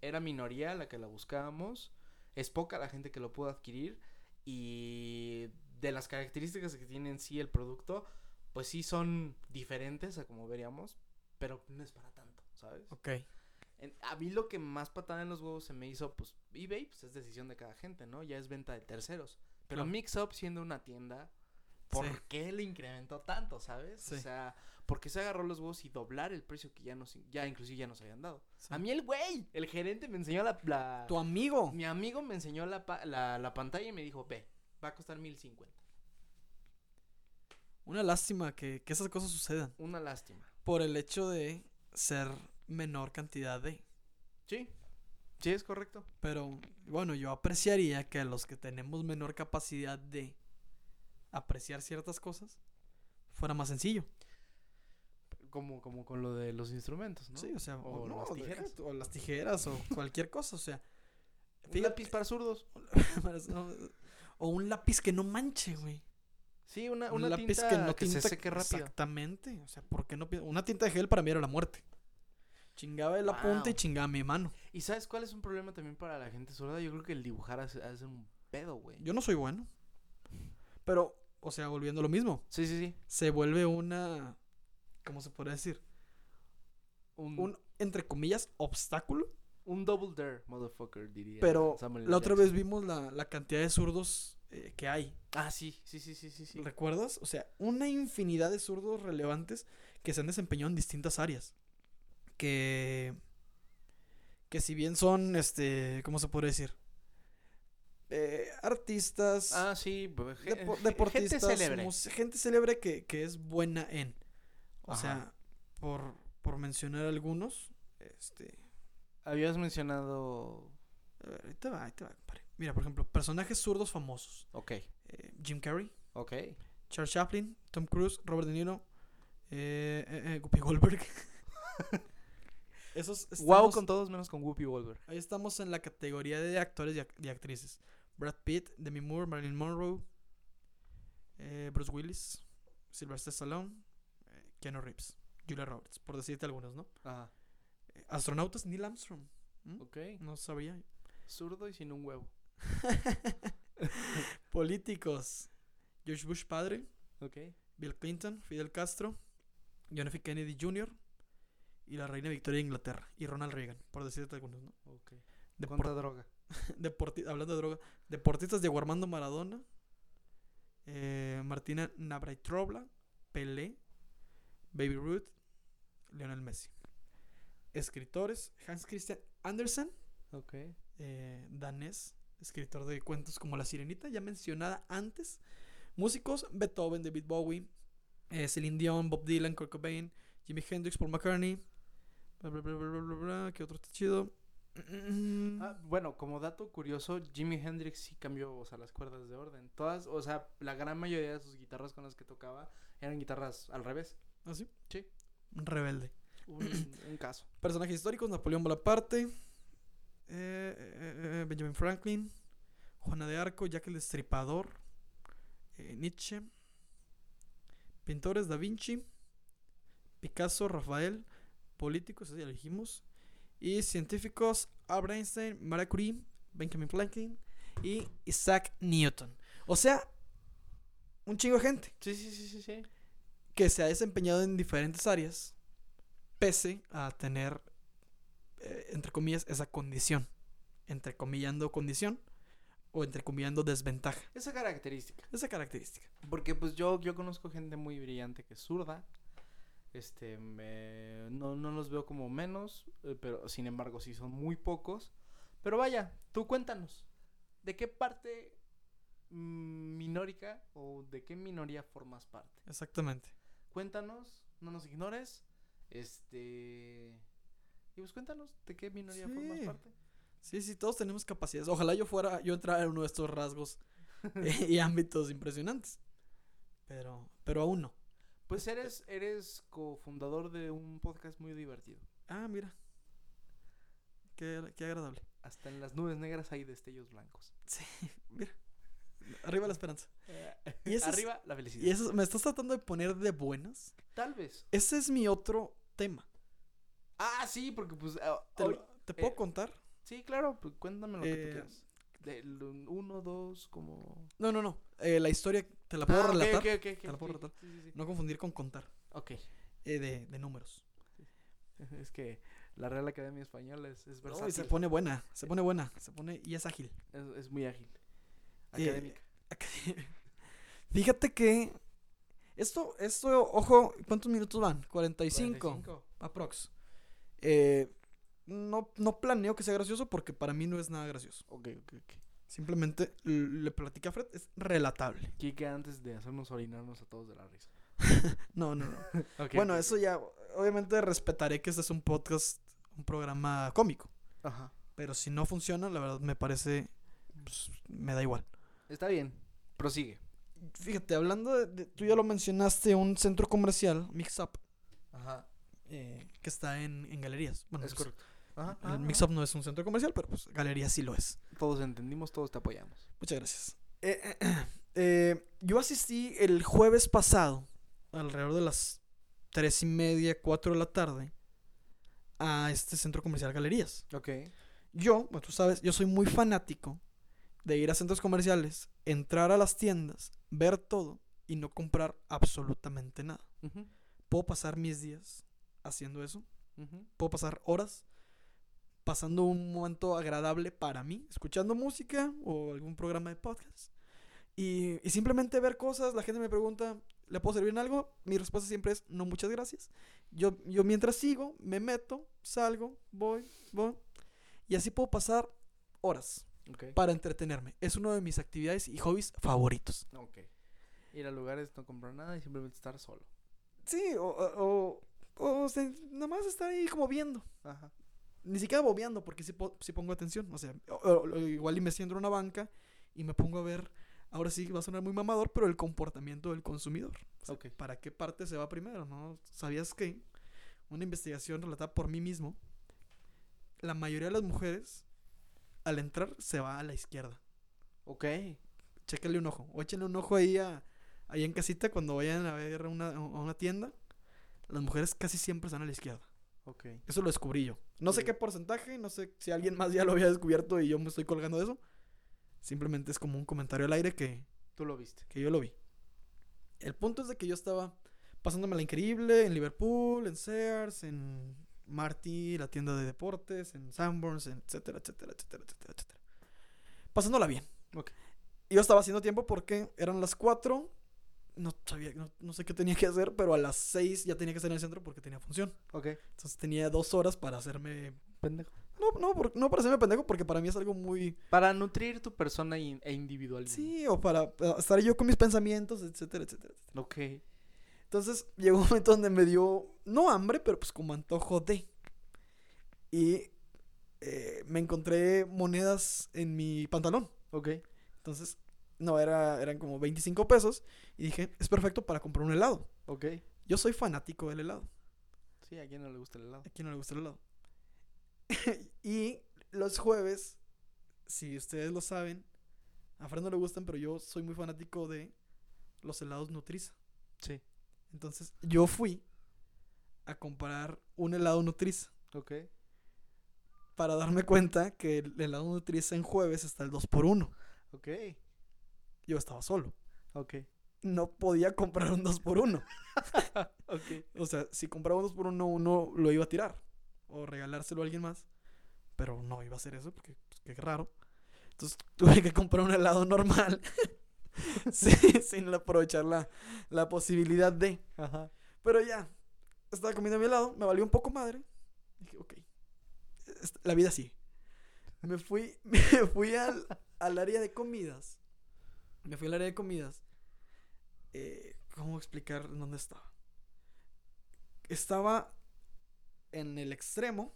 Speaker 2: era minoría la que la buscábamos, es poca la gente que lo pudo adquirir y de las características que tiene en sí el producto, pues sí son diferentes a como veríamos, pero no es para tanto, ¿sabes?
Speaker 3: Ok.
Speaker 2: En- a mí lo que más patada en los huevos se me hizo, pues eBay, pues es decisión de cada gente, ¿no? Ya es venta de terceros. Pero
Speaker 3: Claro.
Speaker 2: Mixup siendo una tienda, ¿por
Speaker 3: Sí.
Speaker 2: qué le incrementó tanto, sabes?
Speaker 3: Sí.
Speaker 2: O sea, ¿por qué se agarró los huevos y doblar el precio que ya nos, ya inclusive ya nos habían dado?
Speaker 3: Sí.
Speaker 2: A mí el güey, el gerente me enseñó la, la-
Speaker 3: Tu amigo.
Speaker 2: mi amigo me enseñó la, la, la pantalla y me dijo, ve, va a costar 1050.
Speaker 3: Una lástima que, que esas cosas sucedan.
Speaker 2: Una lástima.
Speaker 3: Por el hecho de ser menor cantidad de.
Speaker 2: Sí, sí, es correcto.
Speaker 3: Pero bueno, yo apreciaría que a los que tenemos menor capacidad de apreciar ciertas cosas fuera más sencillo.
Speaker 2: Como, como con lo de los instrumentos, ¿no?
Speaker 3: Sí, o sea,
Speaker 2: O
Speaker 3: o, no,
Speaker 2: las tijeras.
Speaker 3: o las tijeras o [laughs] cualquier cosa, o sea.
Speaker 2: Un lápiz para zurdos. [laughs]
Speaker 3: o un lápiz que no manche, güey.
Speaker 2: Sí, una,
Speaker 3: Un
Speaker 2: una
Speaker 3: lápiz
Speaker 2: tinta
Speaker 3: que no
Speaker 2: que
Speaker 3: tinta
Speaker 2: se seque rápido.
Speaker 3: Exactamente. O sea, ¿por qué no Una tinta de gel para mí era la muerte. Chingaba la punta y chingaba mi mano.
Speaker 2: ¿Y sabes cuál es un problema también para la gente sorda? Yo creo que el dibujar hace, hace un pedo, güey.
Speaker 3: Yo no soy bueno. Pero, o sea, volviendo a lo mismo.
Speaker 2: Sí, sí, sí.
Speaker 3: Se vuelve una. ¿Cómo se podría decir?
Speaker 2: Un,
Speaker 3: Un, entre comillas, obstáculo.
Speaker 2: un double dare, motherfucker, diría.
Speaker 3: Pero la otra vez vimos la, la cantidad de zurdos eh, que hay.
Speaker 2: Ah, sí, sí, sí, sí, sí. sí.
Speaker 3: ¿Recuerdas? O sea, una infinidad de zurdos relevantes que se han desempeñado en distintas áreas. Que. Que si bien son, este. ¿Cómo se podría decir? Eh, artistas.
Speaker 2: Ah, sí.
Speaker 3: depo- deportistas.
Speaker 2: Gente célebre.
Speaker 3: gente célebre que, que es buena en. O
Speaker 2: Ajá.
Speaker 3: sea, por, por mencionar algunos. Este.
Speaker 2: Habías mencionado...
Speaker 3: a ver, ahí te va, ahí te va, compadre. Mira, por ejemplo, personajes zurdos famosos.
Speaker 2: Ok,
Speaker 3: Eh, Jim Carrey.
Speaker 2: ok.
Speaker 3: Charles Chaplin, Tom Cruise, Robert De Niro, eh, eh, eh, Guppy Goldberg. [laughs] Esos
Speaker 2: Wow con todos menos con Whoopi Goldberg.
Speaker 3: Ahí estamos en la categoría de actores y, ac- y actrices. Brad Pitt, Demi Moore, Marilyn Monroe, eh, Bruce Willis, Sylvester Stallone, Keanu Reeves, Julia Roberts, por decirte algunos, ¿no?
Speaker 2: Ajá.
Speaker 3: Astronautas, Neil Armstrong. ¿Mm?
Speaker 2: Ok.
Speaker 3: No sabía.
Speaker 2: Zurdo y sin un huevo. [laughs]
Speaker 3: Políticos. George Bush padre. Bill Clinton, Fidel Castro, John F. Kennedy Jr. y la reina Victoria de Inglaterra y Ronald Reagan, por decirte algunos, ¿no?
Speaker 2: Ok.
Speaker 3: Depor-
Speaker 2: ¿Cuánta droga? [laughs]
Speaker 3: deporti- hablando de droga, deportistas de Armando Maradona, eh, Martina Navratilova, Pelé, Baby Ruth, Lionel Messi. Escritores, Hans Christian Andersen, eh, danés, escritor de cuentos como La Sirenita, ya mencionada antes. Músicos, Beethoven, David Bowie, eh, Celine Dion, Bob Dylan, Kurt Cobain, Jimi Hendrix, Paul McCartney. Bla, bla, bla, bla, bla, bla, ¿Qué otro está chido? [clears throat]
Speaker 2: Ah, bueno, como dato curioso, Jimi Hendrix sí cambió, o sea, las cuerdas de orden. Todas, o sea, la gran mayoría de sus guitarras con las que tocaba eran guitarras al revés.
Speaker 3: ¿Ah, sí?
Speaker 2: Sí.
Speaker 3: Un rebelde.
Speaker 2: Un, un caso. [clears throat]
Speaker 3: Personajes históricos, Napoleón Bonaparte, eh, eh, eh, Benjamin Franklin, Juana de Arco, Jack el Destripador, eh, Nietzsche, pintores Da Vinci, Picasso, Rafael, políticos, ya lo dijimos, y científicos Albert Einstein, Marie Curie, Benjamin Franklin y Isaac Newton. O sea, un chingo de gente
Speaker 2: Sí, sí, sí, sí, sí.
Speaker 3: que se ha desempeñado en diferentes áreas, pese a tener, eh, entre comillas, esa condición. Entrecomillando condición o entrecomillando desventaja.
Speaker 2: Esa característica.
Speaker 3: Esa característica.
Speaker 2: Porque pues yo, yo conozco gente muy brillante que es zurda. Este, me- no, no los veo como menos, eh, pero sin embargo sí son muy pocos. Pero vaya, tú cuéntanos, ¿de qué parte minórica o de qué minoría formas parte?
Speaker 3: Exactamente.
Speaker 2: Cuéntanos, no nos ignores. Este. Y pues cuéntanos, ¿de qué minoría formas parte?
Speaker 3: Sí, sí, todos tenemos capacidades. Ojalá yo fuera, yo entrara en uno de estos rasgos [laughs] eh, y ámbitos impresionantes. Pero, pero aún no.
Speaker 2: Pues eres, eres cofundador de un podcast muy divertido.
Speaker 3: Ah, mira. Qué, qué agradable.
Speaker 2: Hasta en las nubes negras hay destellos blancos.
Speaker 3: Sí, mira. Arriba la esperanza. Y eso es-
Speaker 2: Arriba la felicidad.
Speaker 3: Y eso, ¿me estás tratando de poner de buenas?
Speaker 2: Tal vez.
Speaker 3: Ese es mi otro tema.
Speaker 2: Ah, sí, porque pues... ah,
Speaker 3: ¿Te,
Speaker 2: hoy-
Speaker 3: lo- ¿te puedo
Speaker 2: eh,
Speaker 3: contar?
Speaker 2: Sí, claro, pues cuéntame lo que tú
Speaker 3: Eh,
Speaker 2: quieras. Del uno, dos, como...
Speaker 3: No, no, no. Eh, la historia te la puedo
Speaker 2: Ah,
Speaker 3: relatar. Te la puedo relatar.
Speaker 2: Sí, sí, sí.
Speaker 3: No confundir con contar.
Speaker 2: Ok.
Speaker 3: eh, de, de números. [laughs]
Speaker 2: Es que la Real Academia Española es, es
Speaker 3: No, y
Speaker 2: versátil.
Speaker 3: se pone buena. Se pone buena. Se pone y es ágil.
Speaker 2: es, es muy ágil.
Speaker 3: Eh,
Speaker 2: Académica. [laughs]
Speaker 3: Fíjate que esto, esto, ojo, ¿cuántos minutos van? 45.
Speaker 2: 45.
Speaker 3: Aprox. Eh, no, no planeo que sea gracioso porque para mí no es nada gracioso.
Speaker 2: Ok, ok, ok.
Speaker 3: Simplemente le platicé a Fred, es relatable.
Speaker 2: Kike antes de hacernos orinarnos a todos de la risa. [laughs]
Speaker 3: No, no, no. [laughs] Bueno, eso ya, obviamente respetaré que este es un podcast, un programa cómico.
Speaker 2: Ajá.
Speaker 3: Pero si no funciona, la verdad me parece, pues, me da igual.
Speaker 2: Está bien. Prosigue.
Speaker 3: Fíjate, hablando de, de- tú ya lo mencionaste, un centro comercial, Mix Up,
Speaker 2: Ajá.
Speaker 3: Eh, que está en, en galerías. Bueno,
Speaker 2: es
Speaker 3: pues,
Speaker 2: correcto. Ajá.
Speaker 3: El
Speaker 2: ajá,
Speaker 3: Mix
Speaker 2: ajá.
Speaker 3: Up no es un centro comercial, pero pues galerías sí lo es.
Speaker 2: Todos entendimos, todos te apoyamos.
Speaker 3: Muchas gracias. Eh, eh, yo asistí el jueves pasado, alrededor de las tres y media, cuatro de la tarde, a este centro comercial Galerías.
Speaker 2: Ok.
Speaker 3: Yo, bueno, tú sabes, yo soy muy fanático de ir a centros comerciales, entrar a las tiendas, ver todo y no comprar absolutamente nada. Puedo pasar mis días haciendo eso. Puedo pasar horas pasando un momento agradable para mí, escuchando música o algún programa de podcast. Y, y simplemente ver cosas, la gente me pregunta, ¿le puedo servir en algo? Mi respuesta siempre es, no, muchas gracias. Yo, yo mientras sigo, me meto, salgo, voy, voy. Y así puedo pasar horas
Speaker 2: Ok.
Speaker 3: para entretenerme. Es una de mis actividades y hobbies favoritos.
Speaker 2: Ok. Ir a lugares, no comprar nada y simplemente estar solo.
Speaker 3: Sí, o, o, o, sea, nada más estar ahí como viendo.
Speaker 2: Ajá.
Speaker 3: Ni siquiera bobeando, porque sí, po- sí pongo atención. O sea, o- o- o igual y me siento en una banca y me pongo a ver. Ahora sí va a sonar muy mamador, pero el comportamiento del consumidor. O sea. ¿Para qué parte se va primero? ¿No? ¿Sabías que una investigación relatada por mí mismo, la mayoría de las mujeres al entrar se va a la izquierda?
Speaker 2: Ok.
Speaker 3: Chéquenle un ojo. O échenle un ojo ahí, a, ahí en casita cuando vayan a ver una, a una tienda. Las mujeres casi siempre están a la izquierda.
Speaker 2: Ok.
Speaker 3: Eso lo descubrí yo. No sé qué porcentaje, no sé si alguien más ya lo había descubierto y yo me estoy colgando de eso. Simplemente es como un comentario al aire que,
Speaker 2: Tú lo viste.
Speaker 3: que yo lo vi. El punto es de que yo estaba pasándome la increíble en Liverpool, en Sears, en Marty, la tienda de deportes, en Sanborns, en etcétera, etcétera, etcétera, etcétera, etcétera. Pasándola bien.
Speaker 2: Ok.
Speaker 3: Y yo estaba haciendo tiempo porque eran las 4. No sabía, no, no sé qué tenía que hacer, pero a las 6 ya tenía que estar en el centro porque tenía función.
Speaker 2: Ok.
Speaker 3: Entonces tenía dos horas para hacerme
Speaker 2: Pendejo.
Speaker 3: no, no, por- no para hacerme pendejo, porque para mí es algo muy...
Speaker 2: Para nutrir tu persona in- e individualismo.
Speaker 3: Sí, o para estar yo con mis pensamientos, etcétera, etcétera. etcétera.
Speaker 2: Ok.
Speaker 3: Entonces llegó un momento donde me dio, no hambre, pero pues como antojo de. Y eh, me encontré monedas en mi pantalón.
Speaker 2: Ok.
Speaker 3: Entonces, no, era, eran como 25 pesos. Y dije, es perfecto para comprar un helado.
Speaker 2: Ok.
Speaker 3: Yo soy fanático del helado.
Speaker 2: Sí, a quien no le gusta el helado.
Speaker 3: ¿A quién no le gusta el helado? [laughs] y los jueves, si ustedes lo saben, a Fred no le gustan, pero yo soy muy fanático de los helados Nutriza.
Speaker 2: Sí.
Speaker 3: Entonces, yo fui a comprar un helado Nutriza
Speaker 2: Ok.
Speaker 3: para darme cuenta que el helado Nutriza en jueves está el 2x1.
Speaker 2: Ok.
Speaker 3: Yo estaba solo.
Speaker 2: Ok.
Speaker 3: No podía comprar un 2x1. [laughs]
Speaker 2: Ok.
Speaker 3: O sea, si compraba un 2x1, uno lo iba a tirar. O regalárselo a alguien más. Pero no iba a hacer eso porque pues, qué raro. Entonces [laughs] tuve que comprar un helado normal. [laughs] sí, sin aprovechar la, la posibilidad de.
Speaker 2: Ajá.
Speaker 3: Pero ya, estaba comiendo mi helado, me valió un poco madre. Dije, ok, la vida sigue. Me fui, me fui al, al área de comidas. Me fui al área de comidas. Eh, ¿Cómo explicar dónde estaba? Estaba en el extremo,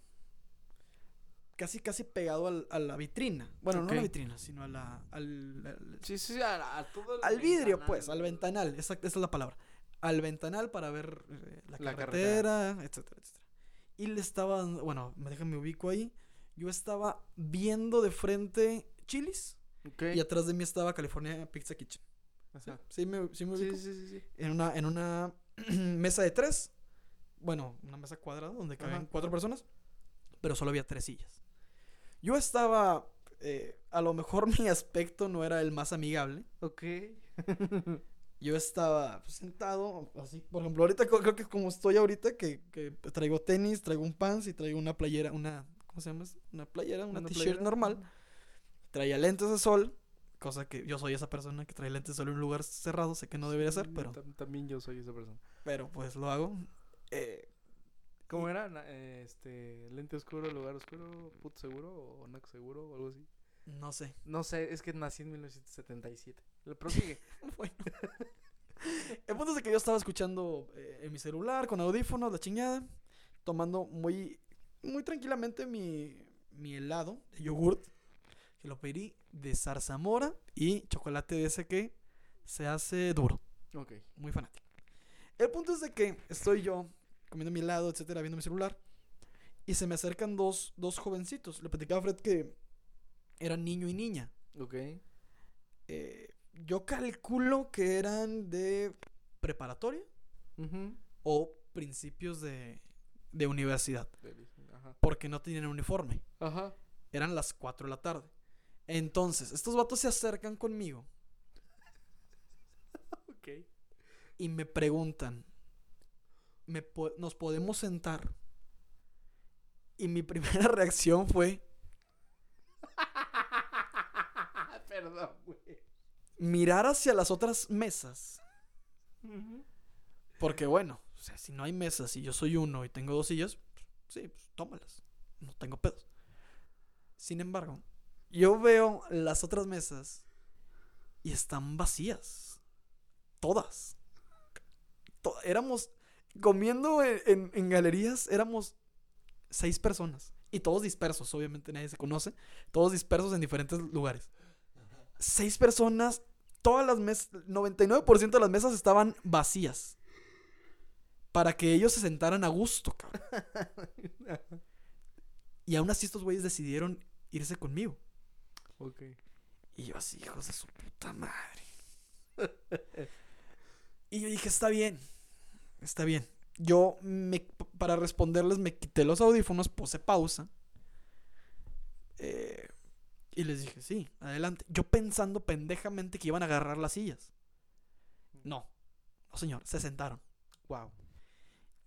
Speaker 3: casi casi pegado al- a la vitrina. Bueno, no a la vitrina, sino a la, al, al-
Speaker 2: Sí, sí, a, a todo el
Speaker 3: al vidrio,
Speaker 2: ventanal.
Speaker 3: pues, al ventanal, exacto, esa es la palabra. Al ventanal para ver eh, la,
Speaker 2: La
Speaker 3: carretera, etcétera, etcétera. Y le estaba, bueno, me déjame ubico ahí. Yo estaba viendo de frente Chili's
Speaker 2: Ok.
Speaker 3: y atrás de mí estaba California Pizza Kitchen. ¿Sí?
Speaker 2: Ajá.
Speaker 3: ¿Sí me, sí me
Speaker 2: Sí,
Speaker 3: ubico?
Speaker 2: sí, sí, sí.
Speaker 3: En una, en una [clears throat] mesa de tres. Bueno, una mesa cuadrada donde caben
Speaker 2: Ajá,
Speaker 3: cuatro personas. Pero solo había tres sillas. Yo estaba. eh, a lo mejor [laughs] mi aspecto no era el más amigable.
Speaker 2: Ok. [laughs]
Speaker 3: Yo estaba pues, sentado, así. Por ejemplo, ahorita creo que como estoy ahorita, que, que traigo tenis, traigo un pants y traigo una playera, una. ¿Cómo se llama? Una playera, una,
Speaker 2: Una
Speaker 3: t-shirt normal. Traía lentes de sol. Cosa que yo soy esa persona que trae lentes de sol en un lugar cerrado. Sé que no debería ser, pero,
Speaker 2: tam- También yo soy esa persona.
Speaker 3: pero pues lo hago. Eh,
Speaker 2: ¿Cómo era? Eh, Este, lente oscuro, lugar oscuro, put seguro o nac seguro o algo así.
Speaker 3: no sé.
Speaker 2: No sé, es que nací en 1977. Lo prosigue. [laughs]
Speaker 3: Bueno. El punto es de que yo estaba escuchando eh, en mi celular con audífonos, la chingada, tomando muy, muy tranquilamente mi, mi helado de yogurt, que lo pedí de zarzamora y chocolate de ese que se hace duro,
Speaker 2: ok.
Speaker 3: muy fanático. El punto es de que estoy yo comiendo mi helado, etcétera, viendo mi celular, y se me acercan dos, dos jovencitos. Le platicaba a Fred que eran niño y niña.
Speaker 2: Ok.
Speaker 3: Eh, yo calculo que eran de preparatoria o principios de, de universidad,
Speaker 2: Ajá.
Speaker 3: porque no tenían uniforme.
Speaker 2: Ajá.
Speaker 3: Eran las 4 de la tarde. Entonces, estos vatos se acercan conmigo [laughs]
Speaker 2: Ok.
Speaker 3: y me preguntan, ¿me po- ¿nos podemos sentar? Y mi [laughs] primera reacción fue [laughs]
Speaker 2: Perdón, güey.
Speaker 3: mirar hacia las otras mesas. Porque bueno, o sea, si no hay mesas y yo soy uno y tengo dos sillas, pues, sí, pues tómalas. No tengo pedos. Sin embargo, yo veo las otras mesas y están vacías. Todas. To- éramos, comiendo en, en- en galerías, éramos seis personas. Y todos dispersos, obviamente nadie se conoce. Todos dispersos en diferentes lugares. Seis personas, todas las mesas, 99% de las mesas estaban vacías. Para que ellos se sentaran a gusto, cabrón. [laughs] Y aún así estos güeyes decidieron irse conmigo.
Speaker 2: Ok.
Speaker 3: Y yo así, hijos de su puta madre. [laughs] y yo dije, está bien, está bien. Yo, me, para responderles, me quité los audífonos, puse pausa. eh, y les dije, sí, adelante. Yo pensando pendejamente que iban a agarrar las sillas. No, no señor, se sentaron.
Speaker 2: Wow.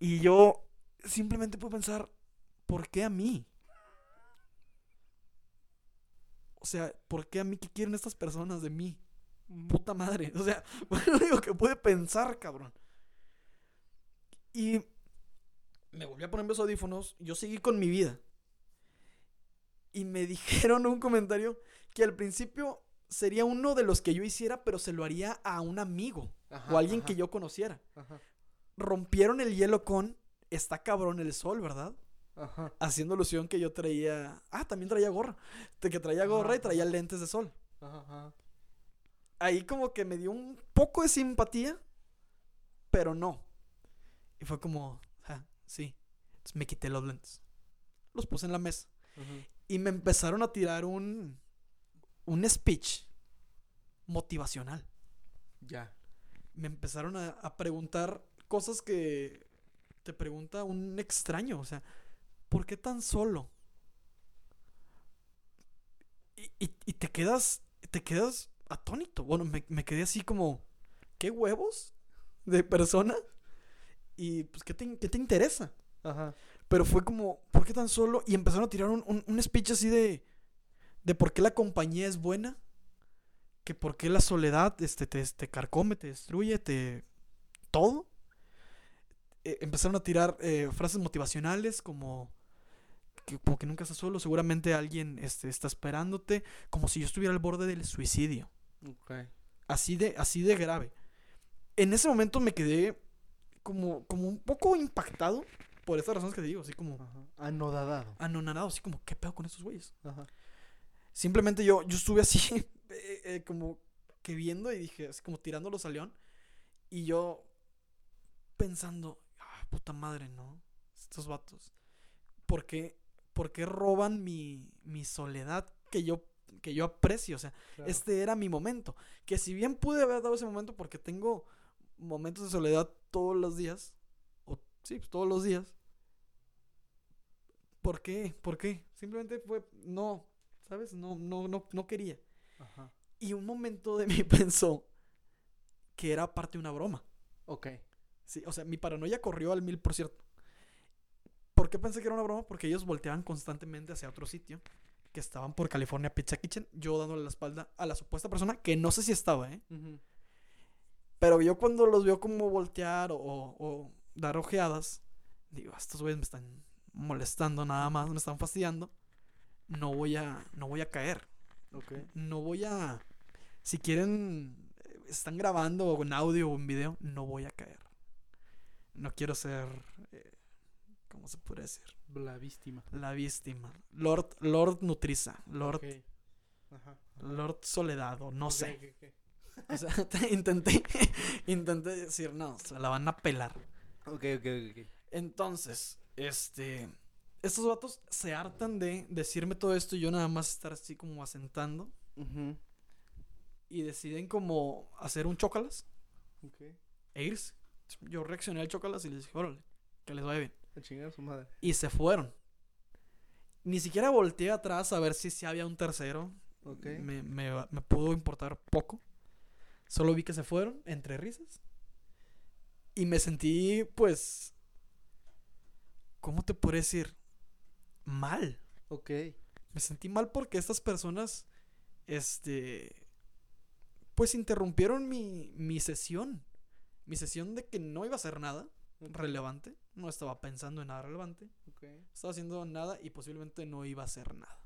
Speaker 3: Y yo simplemente puedo pensar, ¿por qué a mí? O sea, ¿por qué a mí? ¿Qué quieren estas personas de mí? Puta madre. O sea, [laughs] fue lo único que pude pensar, cabrón. Y me volví a poner mis audífonos. Yo seguí con mi vida. Y me [laughs] dijeron un comentario que al principio sería uno de los que yo hiciera, pero se lo haría a un amigo o a alguien que yo conociera.
Speaker 2: Ajá.
Speaker 3: Rompieron el hielo con está cabrón el sol, ¿verdad?
Speaker 2: Ajá.
Speaker 3: Haciendo alusión que yo traía. Ah, también traía gorra. De que traía gorra y traía lentes de sol.
Speaker 2: Ajá.
Speaker 3: Ahí como que me dio un poco de simpatía, pero no. Y fue como, ah, sí. Entonces me quité los lentes. Los puse en la mesa. Y me empezaron a tirar un. Un speech motivacional.
Speaker 2: Ya.
Speaker 3: Me empezaron a, a preguntar cosas que te pregunta un extraño. O sea, ¿por qué tan solo? Y, y- y te quedas. Te quedas atónito. Bueno, me, me quedé así como. ¿Qué huevos? De persona. Y pues, ¿qué te, qué te interesa?
Speaker 2: Ajá.
Speaker 3: Pero fue como, ¿por qué tan solo? Y empezaron a tirar un, un- un speech así de, de por qué la compañía es buena, que por qué la soledad este, te, te carcome, te destruye, te... todo. Eh, empezaron a tirar eh, frases motivacionales como que, como que nunca estás solo, seguramente alguien este, está esperándote, como si yo estuviera al borde del suicidio.
Speaker 2: Ok.
Speaker 3: Así de, así de grave. En ese momento me quedé como, como un poco impactado por estas razones que te digo, así como
Speaker 2: Ajá. Anodadado.
Speaker 3: anonadado, así como, ¿qué pedo con estos güeyes?
Speaker 2: Ajá.
Speaker 3: Simplemente yo, yo estuve así, [laughs] eh, eh, como que viendo y dije, así como tirándolos a león. Y yo pensando, ah, puta madre, ¿no? Estos vatos. ¿Por qué, por qué roban mi, mi soledad que yo, que yo aprecio? O sea,
Speaker 2: claro.
Speaker 3: este era mi momento. Que si bien pude haber dado ese momento porque tengo momentos de soledad todos los días. O sí, pues, todos los días. ¿Por qué? ¿Por qué? Simplemente fue, no, ¿sabes? No, no, no, no quería.
Speaker 2: Ajá.
Speaker 3: Y un momento de mí [laughs] pensó que era parte de una broma.
Speaker 2: Ok.
Speaker 3: Sí, o sea, mi paranoia corrió al mil por cierto. ¿Por qué pensé que era una broma? Porque ellos volteaban constantemente hacia otro sitio. Que estaban por California Pizza Kitchen. Yo dándole la espalda a la supuesta persona que no sé si estaba, ¿eh? Pero yo cuando los veo como voltear o, o dar ojeadas, digo, estos güeyes me están molestando nada más, me están fastidiando. No voy a, no voy a caer. No voy a. Si quieren, están grabando en audio o en video, no voy a caer. No quiero ser. eh, ¿Cómo se puede decir?
Speaker 2: La víctima.
Speaker 3: La víctima. Lord, Lord Nutriza. Lord.
Speaker 2: Ajá.
Speaker 3: Lord Soledad, o no sé. [laughs] O sea, [laughs] intenté, [laughs] intenté decir, no, se la van a pelar.
Speaker 2: Ok, ok, ok.
Speaker 3: Entonces, este. Estos vatos se hartan de decirme todo esto y yo nada más estar así como asentando.
Speaker 2: Ujú.
Speaker 3: Y deciden como hacer un chócalas
Speaker 2: Ok.
Speaker 3: e irse. Yo reaccioné al chócalas y les dije, órale, que les vaya bien.
Speaker 2: A chingar a su madre.
Speaker 3: Y se fueron. Ni siquiera volteé atrás a ver si, si había un tercero. Me, me, me pudo importar poco. Solo vi que se fueron entre risas. Y me sentí, pues. ¿Cómo te puedo decir? Mal.
Speaker 2: Ok.
Speaker 3: Me sentí mal porque estas personas. Este. Pues interrumpieron mi, mi sesión. Mi sesión de que no iba a hacer nada. Relevante. No estaba pensando en nada relevante. Estaba haciendo nada y posiblemente no iba a hacer nada.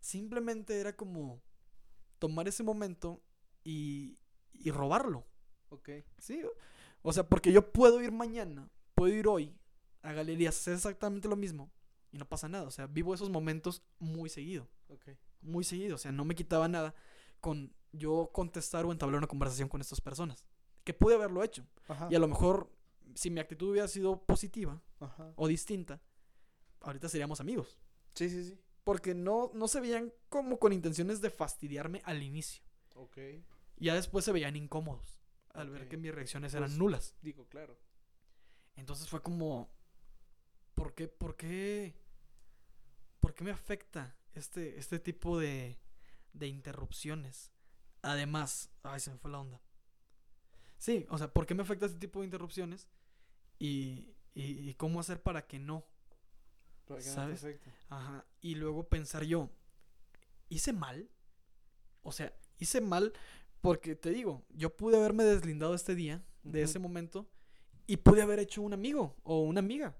Speaker 3: Simplemente era como tomar ese momento y, y robarlo.
Speaker 2: Ok.
Speaker 3: ¿Sí? O sea, porque yo puedo ir mañana, puedo ir hoy a galerías, hacer exactamente lo mismo y no pasa nada. O sea, vivo esos momentos muy seguido. Muy seguido. O sea, no me quitaba nada con yo contestar o entablar una conversación con estas personas. Que pude haberlo hecho.
Speaker 2: Ajá.
Speaker 3: Y a lo mejor, si mi actitud hubiera sido positiva
Speaker 2: Ajá.
Speaker 3: o distinta, ahorita seríamos amigos.
Speaker 2: Sí, sí, sí.
Speaker 3: Porque no, no se veían como con intenciones de fastidiarme al inicio.
Speaker 2: Ok.
Speaker 3: Ya después se veían incómodos al ver que mis reacciones
Speaker 2: Pues-
Speaker 3: eran nulas.
Speaker 2: Digo, claro.
Speaker 3: Entonces fue como, ¿por qué, por qué, por qué me afecta este, este tipo de, de interrupciones? Además, ay, se me fue la onda. Sí, o sea, ¿por qué me afecta este tipo de interrupciones? Y, y, y cómo hacer para que no.
Speaker 2: Para que no
Speaker 3: ¿Sabes?
Speaker 2: afecte.
Speaker 3: Ajá. Y luego pensar yo, ¿hice mal? O sea, hice mal porque te digo, yo pude haberme deslindado este día, de ese momento, y pude haber hecho un amigo o una amiga.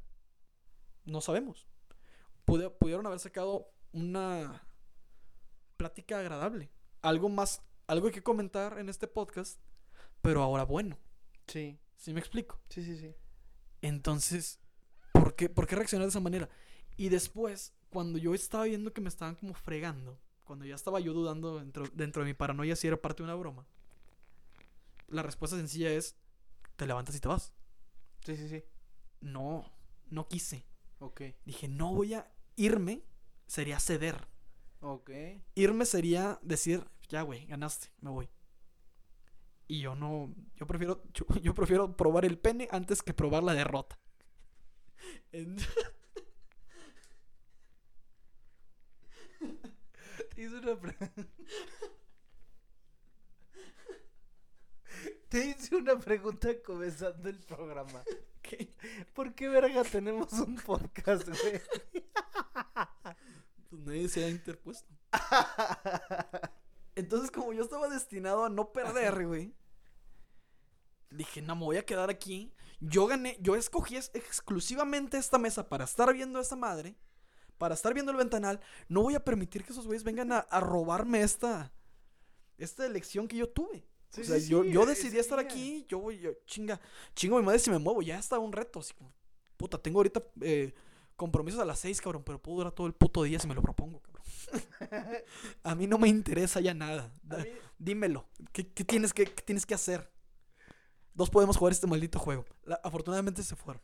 Speaker 3: No sabemos. Pude- pudieron haber sacado una plática agradable. Algo más, algo que comentar en este podcast, pero ahora bueno.
Speaker 2: Sí.
Speaker 3: ¿Sí me explico?
Speaker 2: Sí, sí, sí.
Speaker 3: Entonces, ¿por qué, ¿por qué reaccionar de esa manera? Y después, cuando yo estaba viendo que me estaban como fregando, cuando ya estaba yo dudando dentro, dentro de mi paranoia si era parte de una broma, la respuesta sencilla es, te levantas y te vas.
Speaker 2: Sí, sí, sí.
Speaker 3: No, no quise.
Speaker 2: Ok.
Speaker 3: Dije, no voy a irme, sería ceder.
Speaker 2: Ok.
Speaker 3: Irme sería decir, ya güey, ganaste, me voy. Y yo no, yo prefiero, [laughs] yo, yo prefiero probar el pene antes que probar la derrota. [laughs] [laughs]
Speaker 2: Te hice una pregunta. Te hice una pregunta comenzando el programa.
Speaker 3: ¿Qué?
Speaker 2: ¿Por qué verga tenemos un podcast, güey?
Speaker 3: Pues nadie se ha interpuesto. Entonces, como yo estaba destinado a no perder, güey, dije, no, me voy a quedar aquí. Yo gané, yo escogí es- exclusivamente esta mesa para estar viendo a esta madre, para estar viendo el ventanal. No voy a permitir que esos güeyes vengan a, a robarme esta, esta elección que yo tuve.
Speaker 2: Sí,
Speaker 3: o sea,
Speaker 2: sí,
Speaker 3: yo,
Speaker 2: sí,
Speaker 3: yo decidí estar aquí, yo voy, yo, chinga, chingo mi madre si me muevo, ya está un reto, así como, puta, tengo ahorita eh, compromisos a las 6, cabrón, pero puedo durar todo el puto día si me lo propongo, cabrón. [laughs] a mí no me interesa ya nada. Da- Dímelo, ¿qué, qué tienes que, qué tienes que hacer? Dos podemos jugar este maldito juego. Afortunadamente se fueron.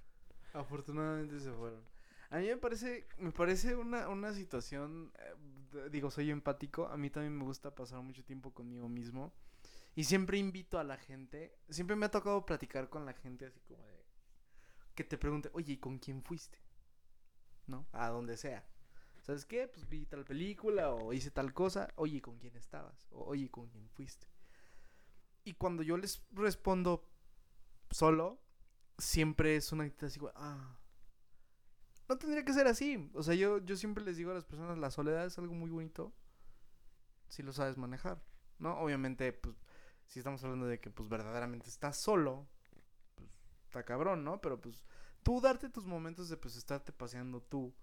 Speaker 2: Afortunadamente se fueron. A mí me parece, me parece una, una situación, eh, digo, soy empático, a mí también me gusta pasar mucho tiempo conmigo mismo. Y siempre invito a la gente, siempre me ha tocado platicar con la gente así como de, que te pregunte, oye, ¿y con quién fuiste? ¿No? A donde sea. ¿Sabes qué? Pues vi tal película o hice tal cosa, oye, ¿y ¿con quién estabas? O, oye, ¿y ¿con quién fuiste? Y cuando yo les respondo solo, siempre es una actitud así, ah, no tendría que ser así. O sea, yo, yo siempre les digo a las personas, la soledad es algo muy bonito si lo sabes manejar, ¿no? Obviamente, pues, si estamos hablando de que, pues, verdaderamente estás solo, pues, está cabrón, ¿no? Pero, pues, tú darte tus momentos de, pues, estarte paseando tú,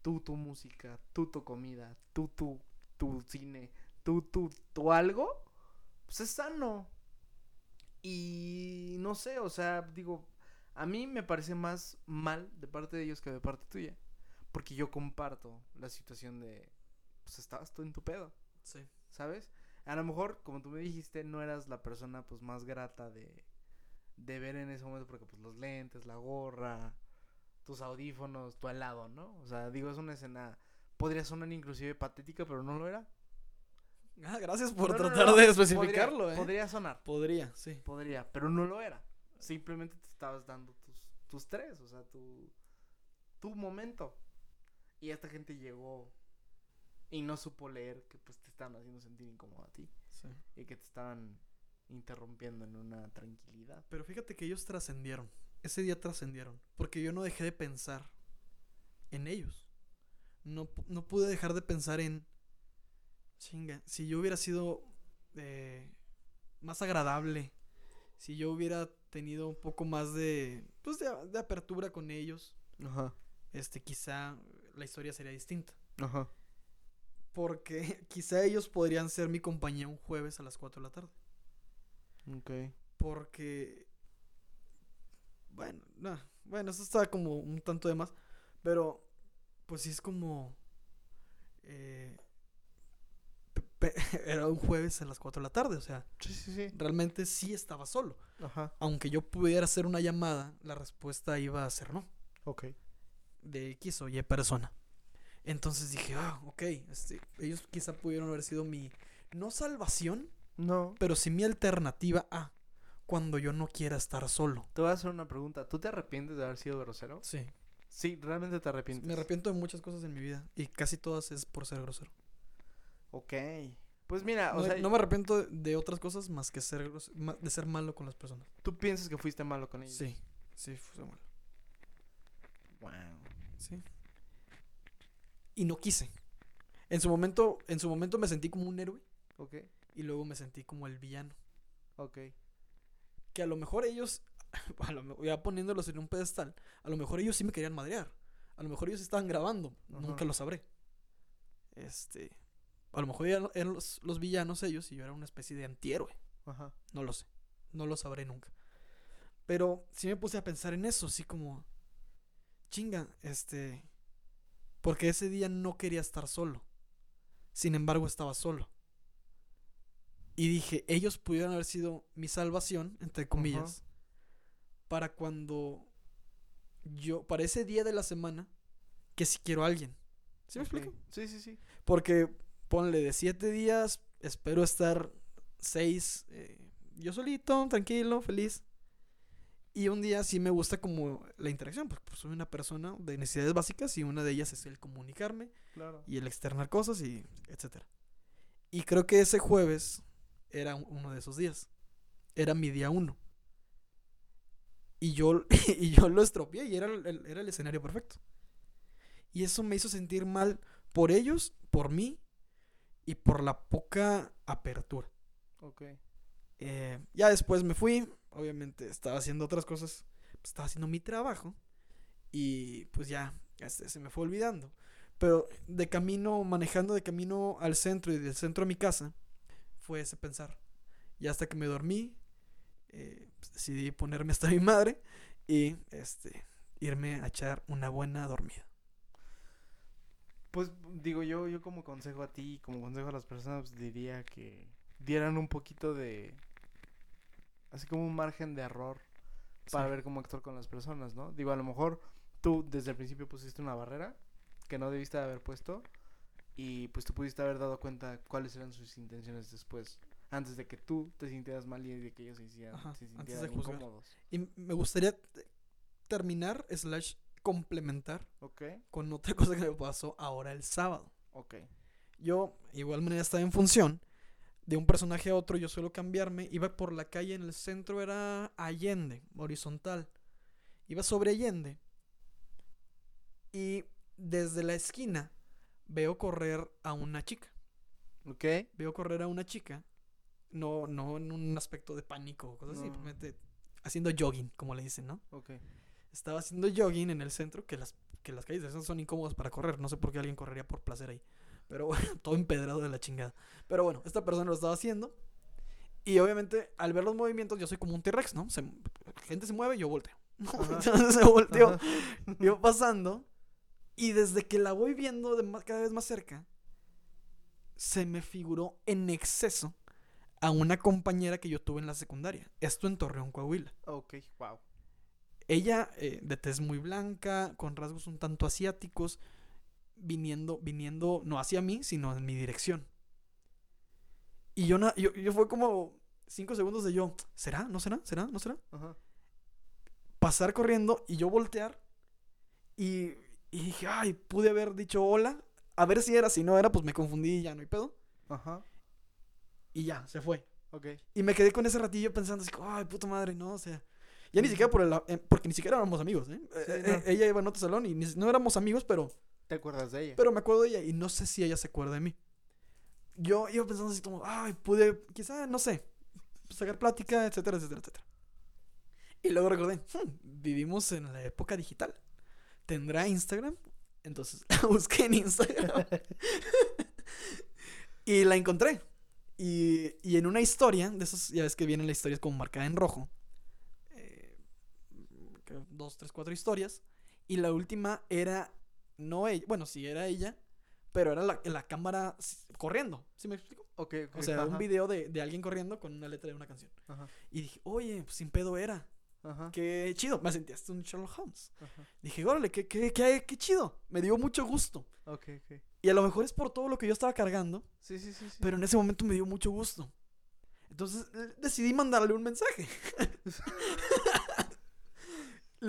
Speaker 2: tú tu música, tú tu comida, tú tu, tu cine, tú tu, tu algo, pues es sano. Y no sé, o sea, digo, a mí me parece más mal de parte de ellos que de parte tuya. Porque yo comparto la situación de, pues estabas tú en tu pedo,
Speaker 3: Sí.
Speaker 2: ¿sabes? A lo mejor, como tú me dijiste, no eras la persona pues más grata de, de ver en ese momento porque pues los lentes, la gorra, tus audífonos, tu helado, ¿no? O sea, digo, es una escena, podría sonar inclusive patética, pero no lo era. [laughs]
Speaker 3: Ah, gracias por
Speaker 2: No, no, no,
Speaker 3: tratar
Speaker 2: no,
Speaker 3: de
Speaker 2: podría-
Speaker 3: especificarlo, ¿eh?
Speaker 2: Podría sonar.
Speaker 3: Podría, sí.
Speaker 2: Podría, pero no lo era. Simplemente te estabas dando tus, tus tres, o sea, tu, tu momento. Y esta gente llegó y no supo leer que pues te estaban haciendo sentir incómodo a ti
Speaker 3: sí.
Speaker 2: y que te estaban interrumpiendo en una tranquilidad.
Speaker 3: Pero fíjate que ellos trascendieron. Ese día trascendieron. Porque yo no dejé de pensar en ellos. No, no pude dejar de pensar en. Chinga, si yo hubiera sido eh, más agradable. Si yo hubiera tenido un poco más de. Pues de, de apertura con ellos.
Speaker 2: Ajá,
Speaker 3: Este, quizá la historia sería distinta.
Speaker 2: ajá.
Speaker 3: Porque [laughs] quizá ellos podrían ser mi compañía un jueves a las 4 de la tarde.
Speaker 2: Ok.
Speaker 3: Porque. Bueno, no. Bueno, eso está como un tanto de más. Pero, pues sí es como. eh, [laughs] era un jueves a las 4 de la tarde. O sea,
Speaker 2: Sí, sí, sí.
Speaker 3: realmente sí estaba solo.
Speaker 2: Ajá.
Speaker 3: Aunque yo pudiera hacer una llamada, la respuesta iba a ser no.
Speaker 2: Ok.
Speaker 3: De X o Y persona. Entonces dije, ah, ok. Este, ellos quizá pudieron haber sido mi. No salvación,
Speaker 2: No.
Speaker 3: pero sí mi alternativa a. Cuando yo no quiera estar solo.
Speaker 2: Te voy a hacer una pregunta. ¿Tú te arrepientes de haber sido grosero?
Speaker 3: Sí.
Speaker 2: Sí, realmente te arrepientes.
Speaker 3: Me arrepiento de muchas cosas en mi vida y casi todas es por ser grosero.
Speaker 2: Ok. Pues mira,
Speaker 3: No,
Speaker 2: o sea,
Speaker 3: no me arrepiento de, otras cosas más que ser de ser malo con las personas.
Speaker 2: tú piensas que fuiste malo con ellos.
Speaker 3: Sí, sí, fue malo.
Speaker 2: Wow.
Speaker 3: Sí. Y no quise. En su momento, en su momento me sentí como un héroe
Speaker 2: Ok.
Speaker 3: y luego me sentí como el villano.
Speaker 2: Ok.
Speaker 3: Que a lo mejor ellos, [laughs] a lo ya poniéndolos en un pedestal, a lo mejor ellos sí me querían madrear. A lo mejor ellos estaban grabando. Nunca lo sabré. Este. A lo mejor eran, los, los villanos ellos y yo era una especie de antihéroe.
Speaker 2: Ajá.
Speaker 3: No lo sé. No lo sabré nunca. Pero sí me puse a pensar en eso, así como. Chinga, este. Porque ese día no quería estar solo. Sin embargo, estaba solo. Y dije, ellos pudieron haber sido mi salvación, entre comillas, para cuando yo, para ese día de la semana, que si quiero a alguien. ¿Sí me explico?
Speaker 2: Sí, sí, sí.
Speaker 3: Porque ponle de siete días, espero estar seis, eh, yo solito, tranquilo, feliz. Y un día sí me gusta como la interacción, porque pues, soy una persona de necesidades básicas y una de ellas es el comunicarme
Speaker 2: Claro.
Speaker 3: y el externar cosas y etcétera. Y creo que ese jueves era un- uno de esos días. Era mi día uno. Y yo, [laughs] y yo lo estropeé y era el- era el escenario perfecto. Y eso me hizo sentir mal por ellos, por mí y por la poca apertura.
Speaker 2: Ok.
Speaker 3: Eh, ya después me fui, obviamente estaba haciendo otras cosas, pues, estaba haciendo mi trabajo y pues ya se me fue olvidando. Pero de camino, manejando de camino al centro y del centro a mi casa, fue ese pensar. Y hasta que me dormí, eh, pues, decidí ponerme hasta mi madre y este irme a echar una buena dormida.
Speaker 2: Pues digo yo, yo como consejo a ti, como consejo a las personas, pues, diría que dieran un poquito de, así como un margen de error para
Speaker 3: Sí.
Speaker 2: ver cómo actuar con las personas, ¿no? Digo, a lo mejor tú desde el principio pusiste una barrera que no debiste haber puesto y pues tú pudiste haber dado cuenta cuáles eran sus intenciones después, antes de que tú te sintieras mal y de que ellos se, hicieran,
Speaker 3: Ajá,
Speaker 2: se
Speaker 3: antes
Speaker 2: sintieran
Speaker 3: de
Speaker 2: incómodos.
Speaker 3: Y me gustaría te- terminar, slash, complementar con otra cosa que me pasó ahora el sábado. Yo, igual manera, estaba en función de un personaje a otro. Yo suelo cambiarme. Iba por la calle en el centro, era Allende, horizontal. Iba sobre Allende. Y desde la esquina veo correr a una chica.
Speaker 2: ¿Ok?
Speaker 3: Veo correr a una chica. No, no en un aspecto de pánico o cosas así, simplemente haciendo jogging, como le dicen, ¿no?
Speaker 2: Ok.
Speaker 3: Estaba haciendo jogging en el centro, que las, que las calles de esas son incómodas para correr. No sé por qué alguien correría por placer ahí. Pero [laughs] bueno, todo empedrado de la chingada. Pero bueno, esta persona lo estaba haciendo. Y obviamente, al ver los movimientos, yo soy como un T-Rex, ¿no? Se- gente se mueve, yo volteo. [laughs] Entonces se volteó.
Speaker 2: Ajá.
Speaker 3: Pasando. Y desde que la voy viendo de más- cada vez más cerca, se me figuró en exceso a una compañera que yo tuve en la secundaria. Esto en Torreón, Coahuila.
Speaker 2: Ok, wow.
Speaker 3: Ella, eh, de tez muy blanca, con rasgos un tanto asiáticos, viniendo, viniendo, no hacia mí, sino en mi dirección. Y yo, na- yo, yo fue como cinco segundos de yo, ¿será? ¿No será? ¿Será? ¿No será?
Speaker 2: Ajá.
Speaker 3: Pasar corriendo y yo voltear. Y, y dije, ay, pude haber dicho hola. A ver si era, si no era, pues me confundí y ya no hay pedo.
Speaker 2: Ajá.
Speaker 3: Y ya, se fue.
Speaker 2: Ok.
Speaker 3: Y me quedé con ese ratillo pensando así, ay, puta madre, no, o sea. Ya ni siquiera por el. eh, porque ni siquiera éramos amigos, ¿eh? Eh,
Speaker 2: no.
Speaker 3: eh, Ella iba en otro salón y ni- no éramos amigos, pero,
Speaker 2: ¿Te acuerdas de ella?
Speaker 3: pero me acuerdo de ella y no sé si ella se acuerda de mí. Yo iba pensando así como, ay, pude, quizá, no sé, sacar plática, etcétera, etcétera, etcétera. Y luego recordé, "Hmm, vivimos en la época digital. ¿Tendrá Instagram? Entonces [laughs] la busqué en Instagram. [laughs] y la encontré. Y, y en una historia, de esos, ya ves que vienen las historias como marcada en rojo. Dos, tres, cuatro historias. Y la última era, no ella, bueno, sí era ella, pero era la, la cámara corriendo. ¿Sí me explico?
Speaker 2: Ok, ok.
Speaker 3: O sea, un video de, de alguien corriendo con una letra de una canción.
Speaker 2: Ajá.
Speaker 3: Y dije, oye, pues sin pedo era.
Speaker 2: Ajá.
Speaker 3: Qué chido. Me sentí hasta un Sherlock Holmes. Dije, órale, qué, qué, qué, qué chido. Me dio mucho gusto.
Speaker 2: Ok, ok.
Speaker 3: Y a lo mejor es por todo lo que yo estaba cargando,
Speaker 2: Sí, sí, sí. sí.
Speaker 3: pero en ese momento me dio mucho gusto. Entonces decidí mandarle un mensaje. [laughs]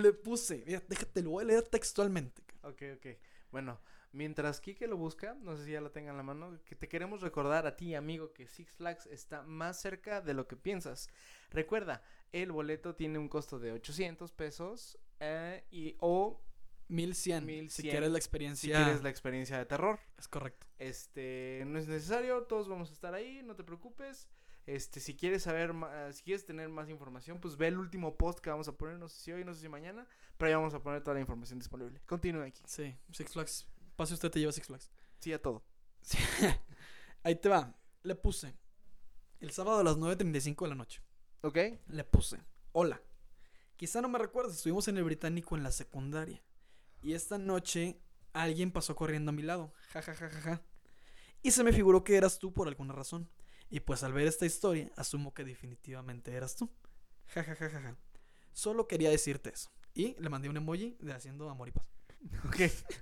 Speaker 3: Le puse, mira, déjate, lo voy a leer textualmente.
Speaker 2: Ok, ok. Bueno, mientras Kike lo busca, no sé si ya lo tenga en la mano, que te queremos recordar a ti, amigo, que Six Flags está más cerca de lo que piensas. Recuerda, el boleto tiene un costo de 800 pesos eh, y o
Speaker 3: 1100, si
Speaker 2: 1100,
Speaker 3: quieres la
Speaker 2: si
Speaker 3: experiencia.
Speaker 2: quieres la experiencia de terror.
Speaker 3: Es correcto.
Speaker 2: Este, no es necesario, todos vamos a estar ahí, no te preocupes. Este, si quieres saber más, si quieres tener más información, pues ve el último post que vamos a poner, no sé si hoy, no sé si mañana, pero ya vamos a poner toda la información disponible. Continúe aquí.
Speaker 3: Sí, Six Flags. Pase usted, te lleva Six Flags.
Speaker 2: Sí, a todo.
Speaker 3: Sí. [laughs] Ahí te va. Le puse. El sábado a las 9.35 de la noche.
Speaker 2: ¿Ok?
Speaker 3: Le puse. Hola. Quizá no me recuerdas, estuvimos en el británico en la secundaria. Y esta noche alguien pasó corriendo a mi lado. Ja, ja, ja, ja, ja. Y se me figuró que eras tú por alguna razón. Y pues al ver esta historia, asumo que definitivamente eras tú. Ja, ja, ja, ja, ja. Solo quería decirte eso. Y le mandé un emoji de haciendo amor y paz.
Speaker 2: Ok.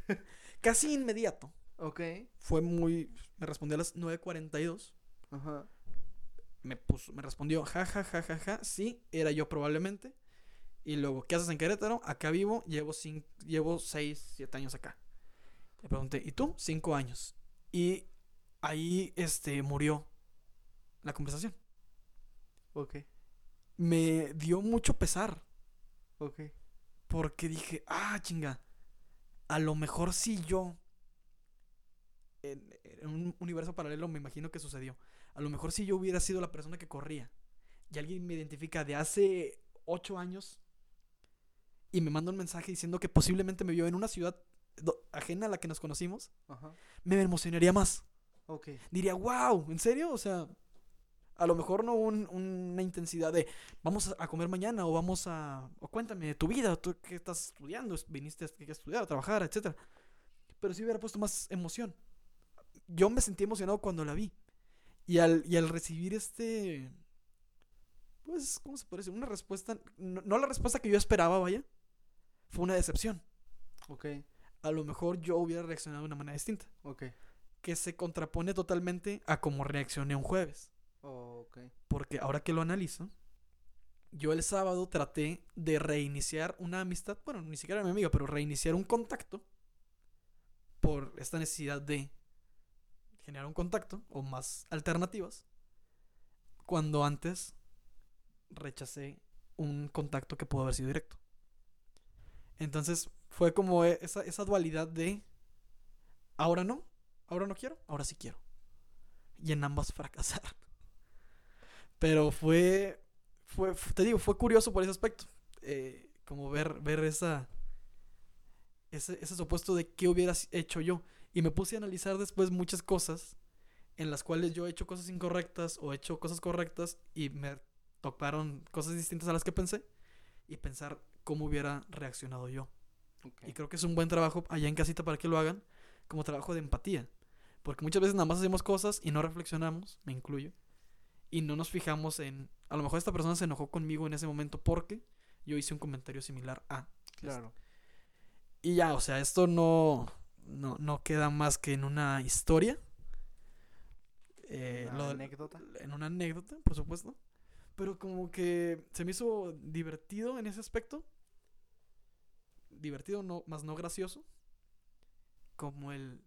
Speaker 2: [laughs]
Speaker 3: Casi inmediato.
Speaker 2: Ok.
Speaker 3: Fue muy... Me respondió a las 9.42.
Speaker 2: Ajá.
Speaker 3: me puso, me respondió, ja, ja, ja, ja, ja, sí, era yo probablemente. Y luego, ¿qué haces en Querétaro? Acá vivo, llevo, cin- llevo seis, siete años acá. Le pregunté, ¿y tú? Cinco años. Y ahí, este, murió la conversación.
Speaker 2: Ok.
Speaker 3: Me dio mucho pesar,
Speaker 2: Ok.
Speaker 3: porque dije, ah, chinga, a lo mejor sí yo, en, en un universo paralelo me imagino que sucedió, a lo mejor si yo hubiera sido la persona que corría y alguien me identifica de hace ocho años y me manda un mensaje diciendo que posiblemente me vio en una ciudad ajena a la que nos conocimos,
Speaker 2: Ajá.
Speaker 3: me emocionaría más.
Speaker 2: Ok.
Speaker 3: Diría, wow, ¿en serio? O sea, A lo mejor no un- una intensidad de vamos a- comer mañana o vamos a... o cuéntame de tu vida, tú qué estás estudiando, viniste a estudiar, a trabajar, etcétera. Pero sí hubiera puesto más emoción. Yo me sentí emocionado cuando la vi. Y al, y al recibir este... Pues, ¿cómo se puede decir? Una respuesta... No, no la respuesta que yo esperaba, vaya. Fue una decepción.
Speaker 2: Ok,
Speaker 3: A lo mejor yo hubiera reaccionado de una manera distinta.
Speaker 2: ok.
Speaker 3: Que se contrapone totalmente a cómo reaccioné un jueves. Porque ahora que lo analizo, yo el sábado traté de reiniciar una amistad, bueno, ni siquiera era mi amiga, pero reiniciar un contacto por esta necesidad de generar un contacto o más alternativas, cuando antes rechacé un contacto que pudo haber sido directo. Entonces fue como e- esa, esa dualidad de ahora no, ahora no quiero, ahora sí quiero. Y en ambas fracasar. Pero fue, fue, fu- te digo, fue curioso por ese aspecto. eh, como ver, ver esa, ese, ese supuesto de qué hubiera si- hecho yo. Y me puse a analizar después muchas cosas en las cuales yo he hecho cosas incorrectas o he hecho cosas correctas y me tocaron cosas distintas a las que pensé y pensar cómo hubiera reaccionado yo. Y creo que es un buen trabajo allá en casita para que lo hagan, como trabajo de empatía. Porque muchas veces nada más hacemos cosas y no reflexionamos, me incluyo, y no nos fijamos en, a lo mejor esta persona se enojó conmigo en ese momento porque yo hice un comentario similar a.
Speaker 2: Claro.
Speaker 3: Y ya, o sea, esto no, no, no queda más que en una historia. Eh,
Speaker 2: Una
Speaker 3: lo-
Speaker 2: anécdota.
Speaker 3: en una anécdota, por supuesto. Pero como que se me hizo divertido en ese aspecto. Divertido, no, más no gracioso. Como el,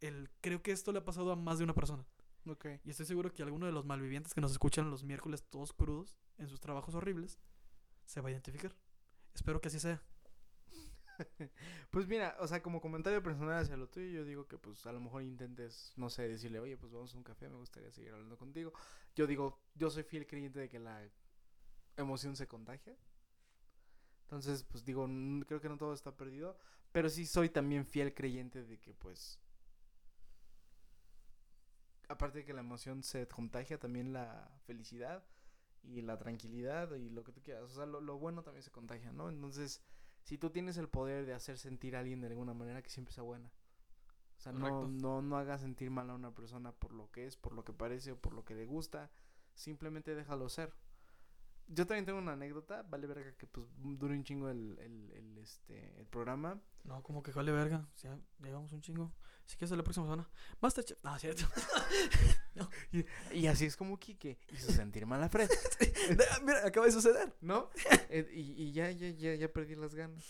Speaker 3: el. Creo que esto le ha pasado a más de una persona.
Speaker 2: Ok.
Speaker 3: Y estoy seguro que alguno de los malvivientes que nos escuchan los miércoles todos crudos en sus trabajos horribles se va a identificar. Espero que así sea. [laughs]
Speaker 2: Pues mira, o sea, como comentario personal hacia lo tuyo, yo digo que pues a lo mejor intentes, no sé, decirle, oye, pues vamos a un café, me gustaría seguir hablando contigo. Yo digo, yo soy fiel creyente de que la emoción se contagia. Entonces, pues digo, creo que no todo está perdido, pero sí soy también fiel creyente de que pues... Aparte de que la emoción se contagia, también la felicidad y la tranquilidad y lo que tú quieras. O sea, lo, lo bueno también se contagia, ¿no? Entonces, si tú tienes el poder de hacer sentir a alguien de alguna manera, que siempre sea buena. O sea, no, no, no hagas sentir mal a una persona por lo que es, por lo que parece o por lo que le gusta. Simplemente déjalo ser. Yo también tengo una anécdota, vale verga que pues dure un chingo el, el, el, este, el programa.
Speaker 3: No, como que vale verga. O sea, llevamos un chingo. Si quieres la próxima semana. Masterchef. No, es cierto. [laughs]
Speaker 2: Y así es como Kike hizo sentir mal a Fred, [laughs]
Speaker 3: Mira, acaba de suceder.
Speaker 2: ¿no? Eh, y, y ya, ya, ya, ya perdí las ganas.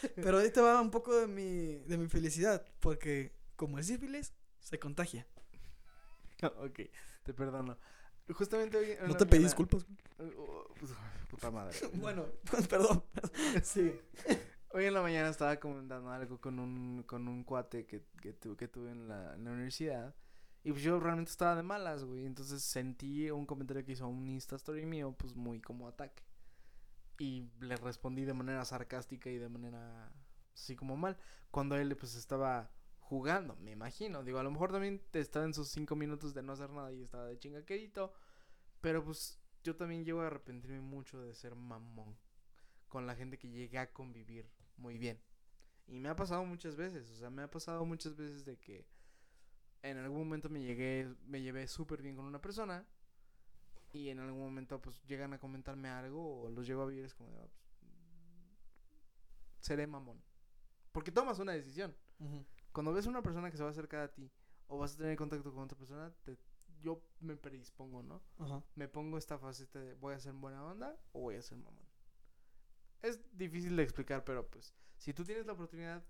Speaker 2: [laughs]
Speaker 3: Pero ahí te va un poco de mi, de mi felicidad. Porque como es sífilis, se contagia.
Speaker 2: ok, te perdono. Justamente hoy...
Speaker 3: No te pedí disculpas.
Speaker 2: Uh, puta madre. [laughs]
Speaker 3: Bueno, [laughs] pues, perdón. Sí.
Speaker 2: Hoy en la mañana estaba comentando algo con un, con un cuate que, que, tu- que tuve en la, en la universidad. Y pues yo realmente estaba de malas, güey. Entonces sentí un comentario que hizo un Insta Story mío, pues muy como ataque. Y le respondí de manera sarcástica y de manera así como mal. Cuando él pues estaba jugando, me imagino. Digo, a lo mejor también te estaba en sus cinco minutos de no hacer nada y estaba de chingaquerito. Pero pues yo también llego a arrepentirme mucho de ser mamón con la gente que llegué a convivir muy bien. Y me ha pasado muchas veces, o sea, me ha pasado muchas veces de que en algún momento me llegué, me llevé súper bien con una persona y en algún momento pues llegan a comentarme algo o los llego a vivir es como de, "Ah, pues, seré mamón. Porque tomas una decisión. Cuando ves a una persona que se va a acercar a ti o vas a tener contacto con otra persona, te, yo me predispongo, ¿no?
Speaker 3: Ajá.
Speaker 2: me pongo esta faceta de voy a ser buena onda o voy a ser mamón. Es difícil de explicar, pero pues si tú tienes la oportunidad,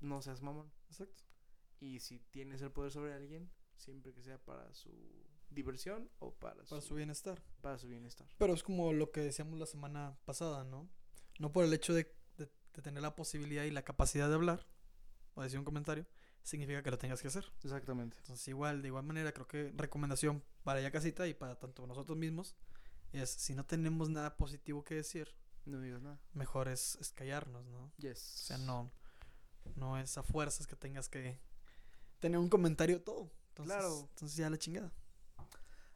Speaker 2: no seas mamón.
Speaker 3: Exacto.
Speaker 2: Y si tienes el poder sobre alguien, siempre que sea para su diversión o para,
Speaker 3: Para
Speaker 2: su,
Speaker 3: su bienestar.
Speaker 2: para su bienestar.
Speaker 3: Pero es como lo que decíamos la semana pasada, ¿no? No por el hecho de, de- de tener la posibilidad y la capacidad de hablar o decir un comentario, significa que lo tengas que hacer.
Speaker 2: Exactamente.
Speaker 3: Entonces, igual, de igual manera, creo que recomendación para ya casita y para tanto nosotros mismos es si no tenemos nada positivo que decir,
Speaker 2: No digas nada.
Speaker 3: mejor es, es callarnos, ¿no? O
Speaker 2: Yes.
Speaker 3: sea, no, no es a fuerzas que tengas que tener un comentario todo. Entonces,
Speaker 2: Claro.
Speaker 3: Entonces ya la chingada.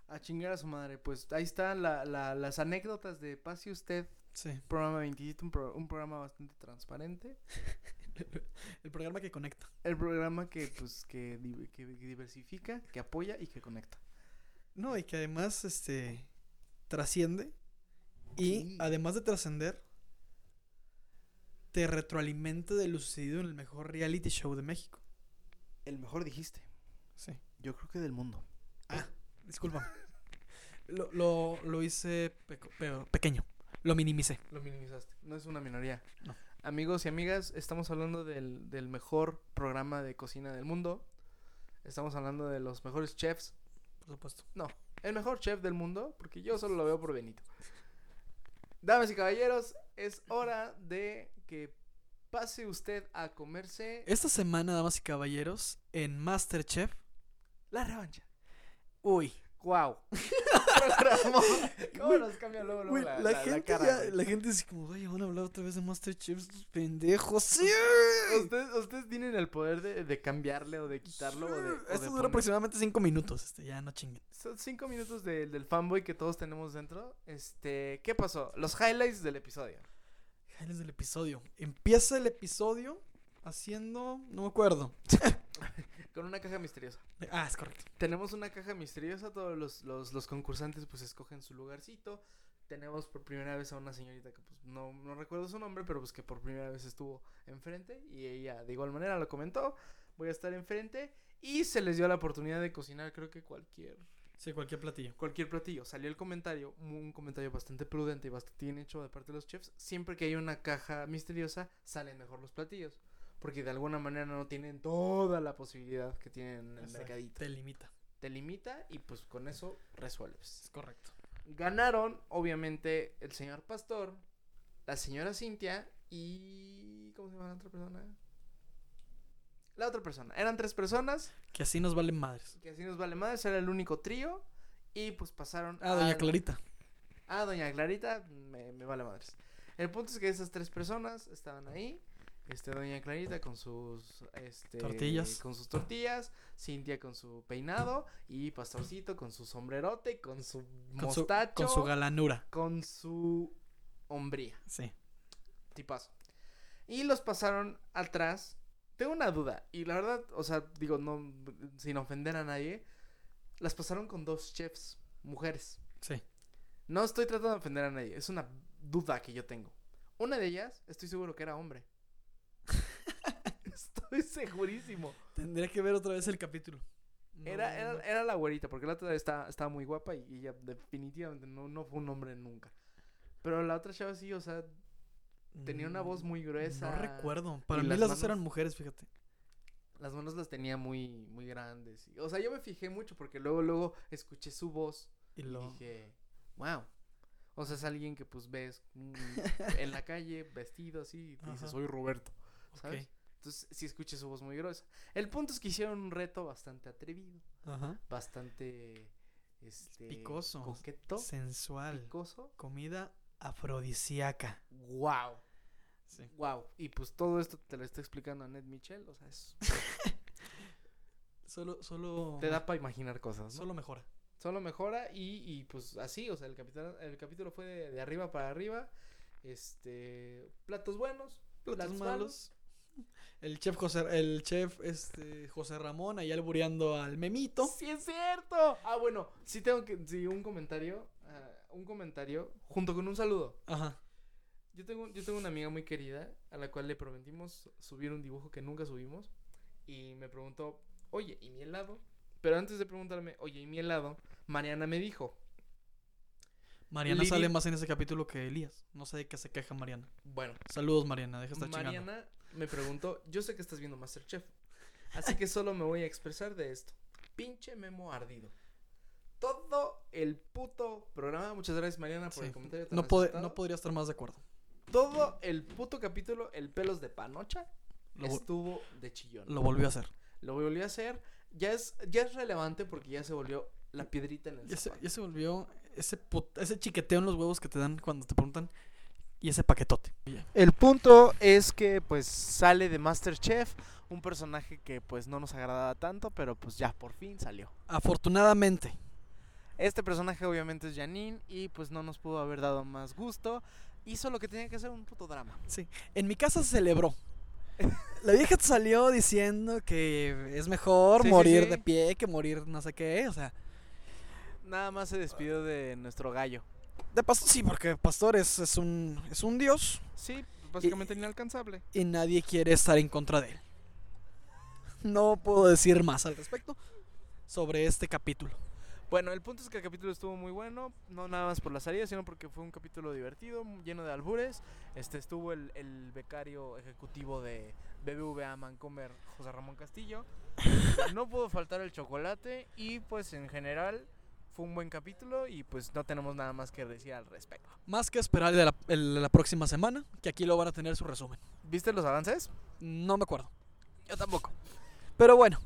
Speaker 2: A chingar a su madre. Pues ahí están la- la- las anécdotas de Pase Usted,
Speaker 3: Sí.
Speaker 2: programa 27, un, pro- un programa bastante transparente. [laughs] [laughs]
Speaker 3: El programa que conecta.
Speaker 2: El programa que, pues, que, que diversifica, que apoya y que conecta.
Speaker 3: No, y que además, este, trasciende. Y además de trascender, te retroalimenta de lo sucedido en el mejor reality show de México.
Speaker 2: El mejor dijiste.
Speaker 3: Sí.
Speaker 2: Yo creo que del mundo.
Speaker 3: Ah, disculpa. lo, lo, lo hice peco- pe- pequeño. Lo minimicé.
Speaker 2: Lo minimizaste. No es una minoría.
Speaker 3: No.
Speaker 2: Amigos y amigas, estamos hablando del, del mejor programa de cocina del mundo. Estamos hablando de los mejores chefs.
Speaker 3: Por supuesto.
Speaker 2: El mejor chef del mundo, porque yo solo lo veo por Benito. Damas y caballeros, es hora de que pase usted a comerse
Speaker 3: Esta semana, damas y caballeros, en Masterchef.
Speaker 2: la revancha.
Speaker 3: Uy,
Speaker 2: ¡Wow! [laughs] ¿Cómo nos cambia luego, luego la,
Speaker 3: la,
Speaker 2: la- la
Speaker 3: gente
Speaker 2: cara,
Speaker 3: ya-
Speaker 2: güey?
Speaker 3: la gente así como, oye, van a hablar otra vez de Masterchef, estos pendejos. ¡Sí!
Speaker 2: Ustedes, ustedes tienen el poder de, de cambiarle o de quitarlo. O de, o de
Speaker 3: Esto dura aproximadamente cinco minutos, este, ya no chinguen.
Speaker 2: Son cinco minutos de- del fanboy que todos tenemos dentro. Este, ¿qué pasó? Los highlights del episodio.
Speaker 3: Highlights del episodio. Empieza el episodio haciendo, no me acuerdo. [laughs]
Speaker 2: Con una caja misteriosa.
Speaker 3: Ah, es correcto.
Speaker 2: Tenemos una caja misteriosa. Todos los, los, los concursantes pues escogen su lugarcito. Tenemos por primera vez a una señorita que pues no, no recuerdo su nombre, pero pues que por primera vez estuvo enfrente. Y ella de igual manera lo comentó. Voy a estar enfrente. Y se les dio la oportunidad de cocinar creo que cualquier
Speaker 3: Sí, cualquier platillo.
Speaker 2: cualquier platillo. Salió el comentario, un comentario bastante prudente y bastante bien hecho de parte de los chefs. Siempre que hay una caja misteriosa, salen mejor los platillos. Porque de alguna manera no tienen toda la posibilidad que tienen en el mercadito.
Speaker 3: Te limita.
Speaker 2: Te limita y pues con eso resuelves.
Speaker 3: Es correcto.
Speaker 2: Ganaron, obviamente, el señor Pastor, la señora Cintia y... ¿Cómo se llama la otra persona? La otra persona. Eran tres personas,
Speaker 3: Que así nos valen madres.
Speaker 2: que así nos vale más, era el único trío. Y pues pasaron
Speaker 3: Ah, doña Clarita.
Speaker 2: Ah, doña Clarita, me, me vale madres. El punto es que esas tres personas estaban ahí. Este, doña Clarita con sus este,
Speaker 3: Tortillas.
Speaker 2: Con sus tortillas. Cintia con su peinado. Y Pastorcito con su sombrerote, con su
Speaker 3: Con su,
Speaker 2: mostacho.
Speaker 3: con su galanura.
Speaker 2: con su hombría.
Speaker 3: Sí.
Speaker 2: Tipazo. Y los pasaron atrás. Tengo una duda. Y la verdad, o sea, digo, no, sin ofender a nadie. Las pasaron con dos chefs, mujeres.
Speaker 3: Sí.
Speaker 2: No estoy tratando de ofender a nadie, es una duda que yo tengo. Una de ellas, estoy seguro que era hombre. Estoy segurísimo.
Speaker 3: Tendría que ver otra vez el capítulo. No,
Speaker 2: Era, era, era la güerita, porque la otra estaba, estaba muy guapa y ella definitivamente no, no fue un hombre nunca. Pero la otra chava sí, o sea, tenía una voz muy gruesa.
Speaker 3: No recuerdo. Para mí
Speaker 2: las
Speaker 3: las dos eran mujeres, fíjate.
Speaker 2: las manos las tenía muy, muy grandes. o sea, yo me fijé mucho porque luego, luego escuché su voz
Speaker 3: Y
Speaker 2: dije, wow. O sea, es alguien que pues ves mm, [laughs] en la calle vestido así y dice, soy Roberto. ¿sabes? Entonces sí escuché su voz muy gruesa. El punto es que hicieron un reto bastante atrevido,
Speaker 3: Ajá.
Speaker 2: bastante este
Speaker 3: Picoso.
Speaker 2: coqueto,
Speaker 3: Sensual.
Speaker 2: picoso.
Speaker 3: Comida afrodisíaca.
Speaker 2: Wow.
Speaker 3: Sí.
Speaker 2: Wow. Y pues todo esto te lo está explicando Annette Michel, o sea, es- [laughs]
Speaker 3: Solo, solo...
Speaker 2: te da para imaginar cosas, ¿no?
Speaker 3: Solo mejora.
Speaker 2: Solo mejora y, y pues así, o sea, el capítulo, el capítulo fue de, de arriba para arriba. Este, platos buenos,
Speaker 3: Platos
Speaker 2: platos
Speaker 3: malos. El chef José, el chef este, José Ramón ahí albureando al memito.
Speaker 2: ¡Sí es cierto! Ah, bueno, sí tengo que, sí, un comentario, ah, un comentario junto con un saludo.
Speaker 3: Ajá.
Speaker 2: Yo tengo, yo tengo una amiga muy querida a la cual le prometimos subir un dibujo que nunca subimos y me preguntó, oye, ¿y mi helado? Pero antes de preguntarme, oye, ¿y mi helado? Mariana me dijo,
Speaker 3: Mariana
Speaker 2: Lili-
Speaker 3: sale más en ese capítulo que Elías. No sé de qué se queja Mariana.
Speaker 2: bueno,
Speaker 3: Saludos, Mariana. Deja de estar chingando.
Speaker 2: Me preguntó, yo sé que estás viendo Masterchef, así que solo me voy a expresar de esto. Pinche memo ardido. Todo el puto programa, muchas gracias Mariana por
Speaker 3: Sí.
Speaker 2: el comentario. tan
Speaker 3: No, pod- no podría estar más de acuerdo.
Speaker 2: Todo el puto capítulo, el pelos de panocha,
Speaker 3: Lo, vo-
Speaker 2: estuvo de chillón.
Speaker 3: lo volvió a hacer.
Speaker 2: Lo volvió a hacer. Ya es, ya es relevante porque ya se volvió la piedrita en el
Speaker 3: Ya se,
Speaker 2: zapato.
Speaker 3: ya se volvió ese, put- ese chiqueteo en los huevos que te dan cuando te preguntan. Y ese paquetote.
Speaker 2: El punto es que pues sale de Masterchef, un personaje que pues no nos agradaba tanto, pero pues ya por fin salió.
Speaker 3: Afortunadamente.
Speaker 2: Este personaje obviamente es Janine y pues no nos pudo haber dado más gusto. Hizo lo que tenía que hacer un puto drama.
Speaker 3: En mi casa se celebró. La vieja salió diciendo que es mejor
Speaker 2: Sí, sí,
Speaker 3: morir
Speaker 2: sí.
Speaker 3: de pie que morir no sé qué. O sea,
Speaker 2: Nada más se despidió de nuestro gallo.
Speaker 3: De paso sí, porque Pastor es, es un, es un dios
Speaker 2: Sí, básicamente inalcanzable.
Speaker 3: y nadie quiere estar en contra de él. No puedo decir más al respecto sobre este capítulo.
Speaker 2: Bueno, el punto es que el capítulo estuvo muy bueno, no nada más por la salida, sino porque fue un capítulo divertido, lleno de albures. Este estuvo el, el becario ejecutivo de BBVA Mancomer, José Ramón Castillo. [laughs] No pudo faltar el chocolate y pues en general fue un buen capítulo y pues no tenemos nada más que decir al respecto.
Speaker 3: Más que esperar de la, el la próxima semana, que aquí lo van a tener su resumen.
Speaker 2: ¿Viste los avances?
Speaker 3: No me acuerdo.
Speaker 2: Yo tampoco.
Speaker 3: Pero bueno,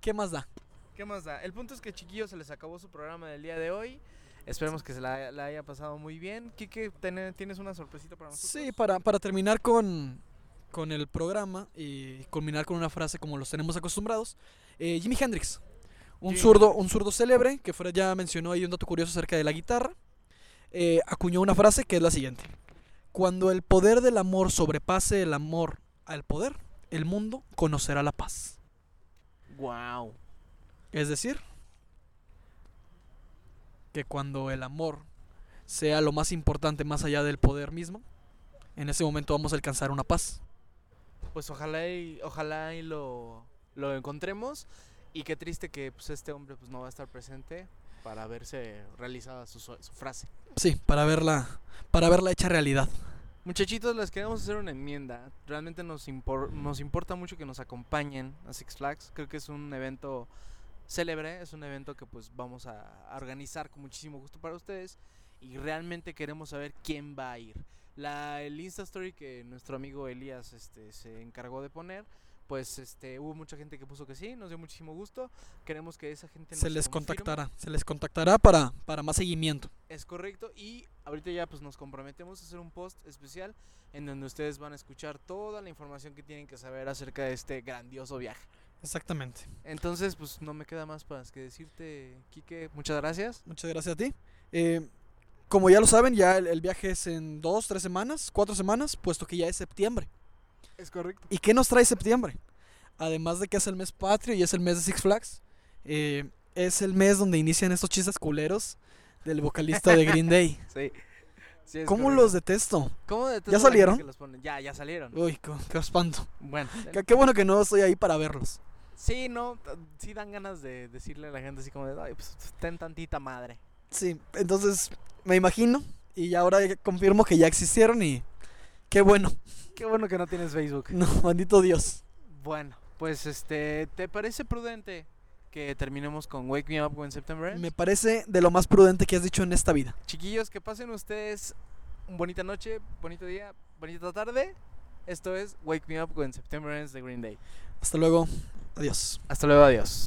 Speaker 3: ¿qué más da?
Speaker 2: ¿Qué más da? El punto es que Chiquillo se les acabó su programa del día de hoy. Esperemos que se la, la haya pasado muy bien. Kike, ¿ten- ¿tienes una sorpresita para nosotros?
Speaker 3: Sí, para, para terminar con, con el programa y culminar con una frase como los tenemos acostumbrados, eh, Jimi Hendrix, un zurdo, un zurdo célebre, que fuera ya mencionó ahí un dato curioso acerca de la guitarra, eh, acuñó una frase que es la siguiente. Cuando el poder del amor sobrepase el amor al poder, el mundo conocerá la paz.
Speaker 2: Wow.
Speaker 3: Es decir, que cuando el amor sea lo más importante más allá del poder mismo, en ese momento vamos a alcanzar una paz.
Speaker 2: Pues ojalá y, ojalá y lo, lo encontremos. Y qué triste que pues, este hombre pues, no va a estar presente para verse realizada su, su- frase.
Speaker 3: Sí, para verla, para verla hecha realidad.
Speaker 2: Muchachitos, les queremos hacer una enmienda. Realmente nos, impor- nos importa mucho que nos acompañen a Six Flags. Creo que es un evento célebre, es un evento que pues vamos a, a organizar con muchísimo gusto para ustedes. Y realmente queremos saber quién va a ir. La, el Insta Story que nuestro amigo Elías este, se encargó de poner, pues este, hubo mucha gente que puso que sí, nos dio muchísimo gusto. Queremos que esa gente
Speaker 3: Se
Speaker 2: nos
Speaker 3: les
Speaker 2: confirme.
Speaker 3: contactará, se les contactará para, para más seguimiento.
Speaker 2: Es correcto y ahorita ya pues nos comprometemos a hacer un post especial en donde ustedes van a escuchar toda la información que tienen que saber acerca de este grandioso viaje.
Speaker 3: Exactamente.
Speaker 2: Entonces pues no me queda más más que decirte, Quique, muchas gracias.
Speaker 3: Muchas gracias a ti. Eh, como ya lo saben, ya el, el viaje es en dos, tres semanas, cuatro semanas, puesto que ya es septiembre.
Speaker 2: Es correcto.
Speaker 3: ¿Y qué nos trae septiembre? Además de que es el mes patrio y es el mes de Six Flags, eh, es el mes donde inician estos chistes culeros del vocalista de Green Day. [laughs]
Speaker 2: Sí.
Speaker 3: ¿Cómo
Speaker 2: correcto.
Speaker 3: los detesto?
Speaker 2: ¿Cómo detesto
Speaker 3: ¿Ya salieron?
Speaker 2: que los pone? Ya, ya salieron.
Speaker 3: Uy, qué, qué espanto.
Speaker 2: Bueno.
Speaker 3: Qué, qué bueno que no estoy ahí para verlos.
Speaker 2: Sí, no, sí dan ganas de decirle a la gente así como de, ay, pues ten tantita madre.
Speaker 3: Sí, entonces me imagino y ahora confirmo que ya existieron y qué bueno.
Speaker 2: Qué bueno que no tienes Facebook.
Speaker 3: No, maldito Dios.
Speaker 2: Bueno, pues este, ¿te parece prudente que terminemos con Wake Me Up When September Ends?
Speaker 3: Me parece de lo más prudente que has dicho en esta vida.
Speaker 2: Chiquillos, que pasen ustedes una bonita noche, bonito día, bonita tarde. Esto es Wake Me Up When September Ends de Green Day.
Speaker 3: Hasta luego. Adiós.
Speaker 2: Hasta luego, adiós.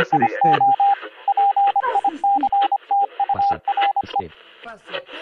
Speaker 1: Usted.
Speaker 4: Pase usted.
Speaker 1: Pase usted.
Speaker 4: Pase usted.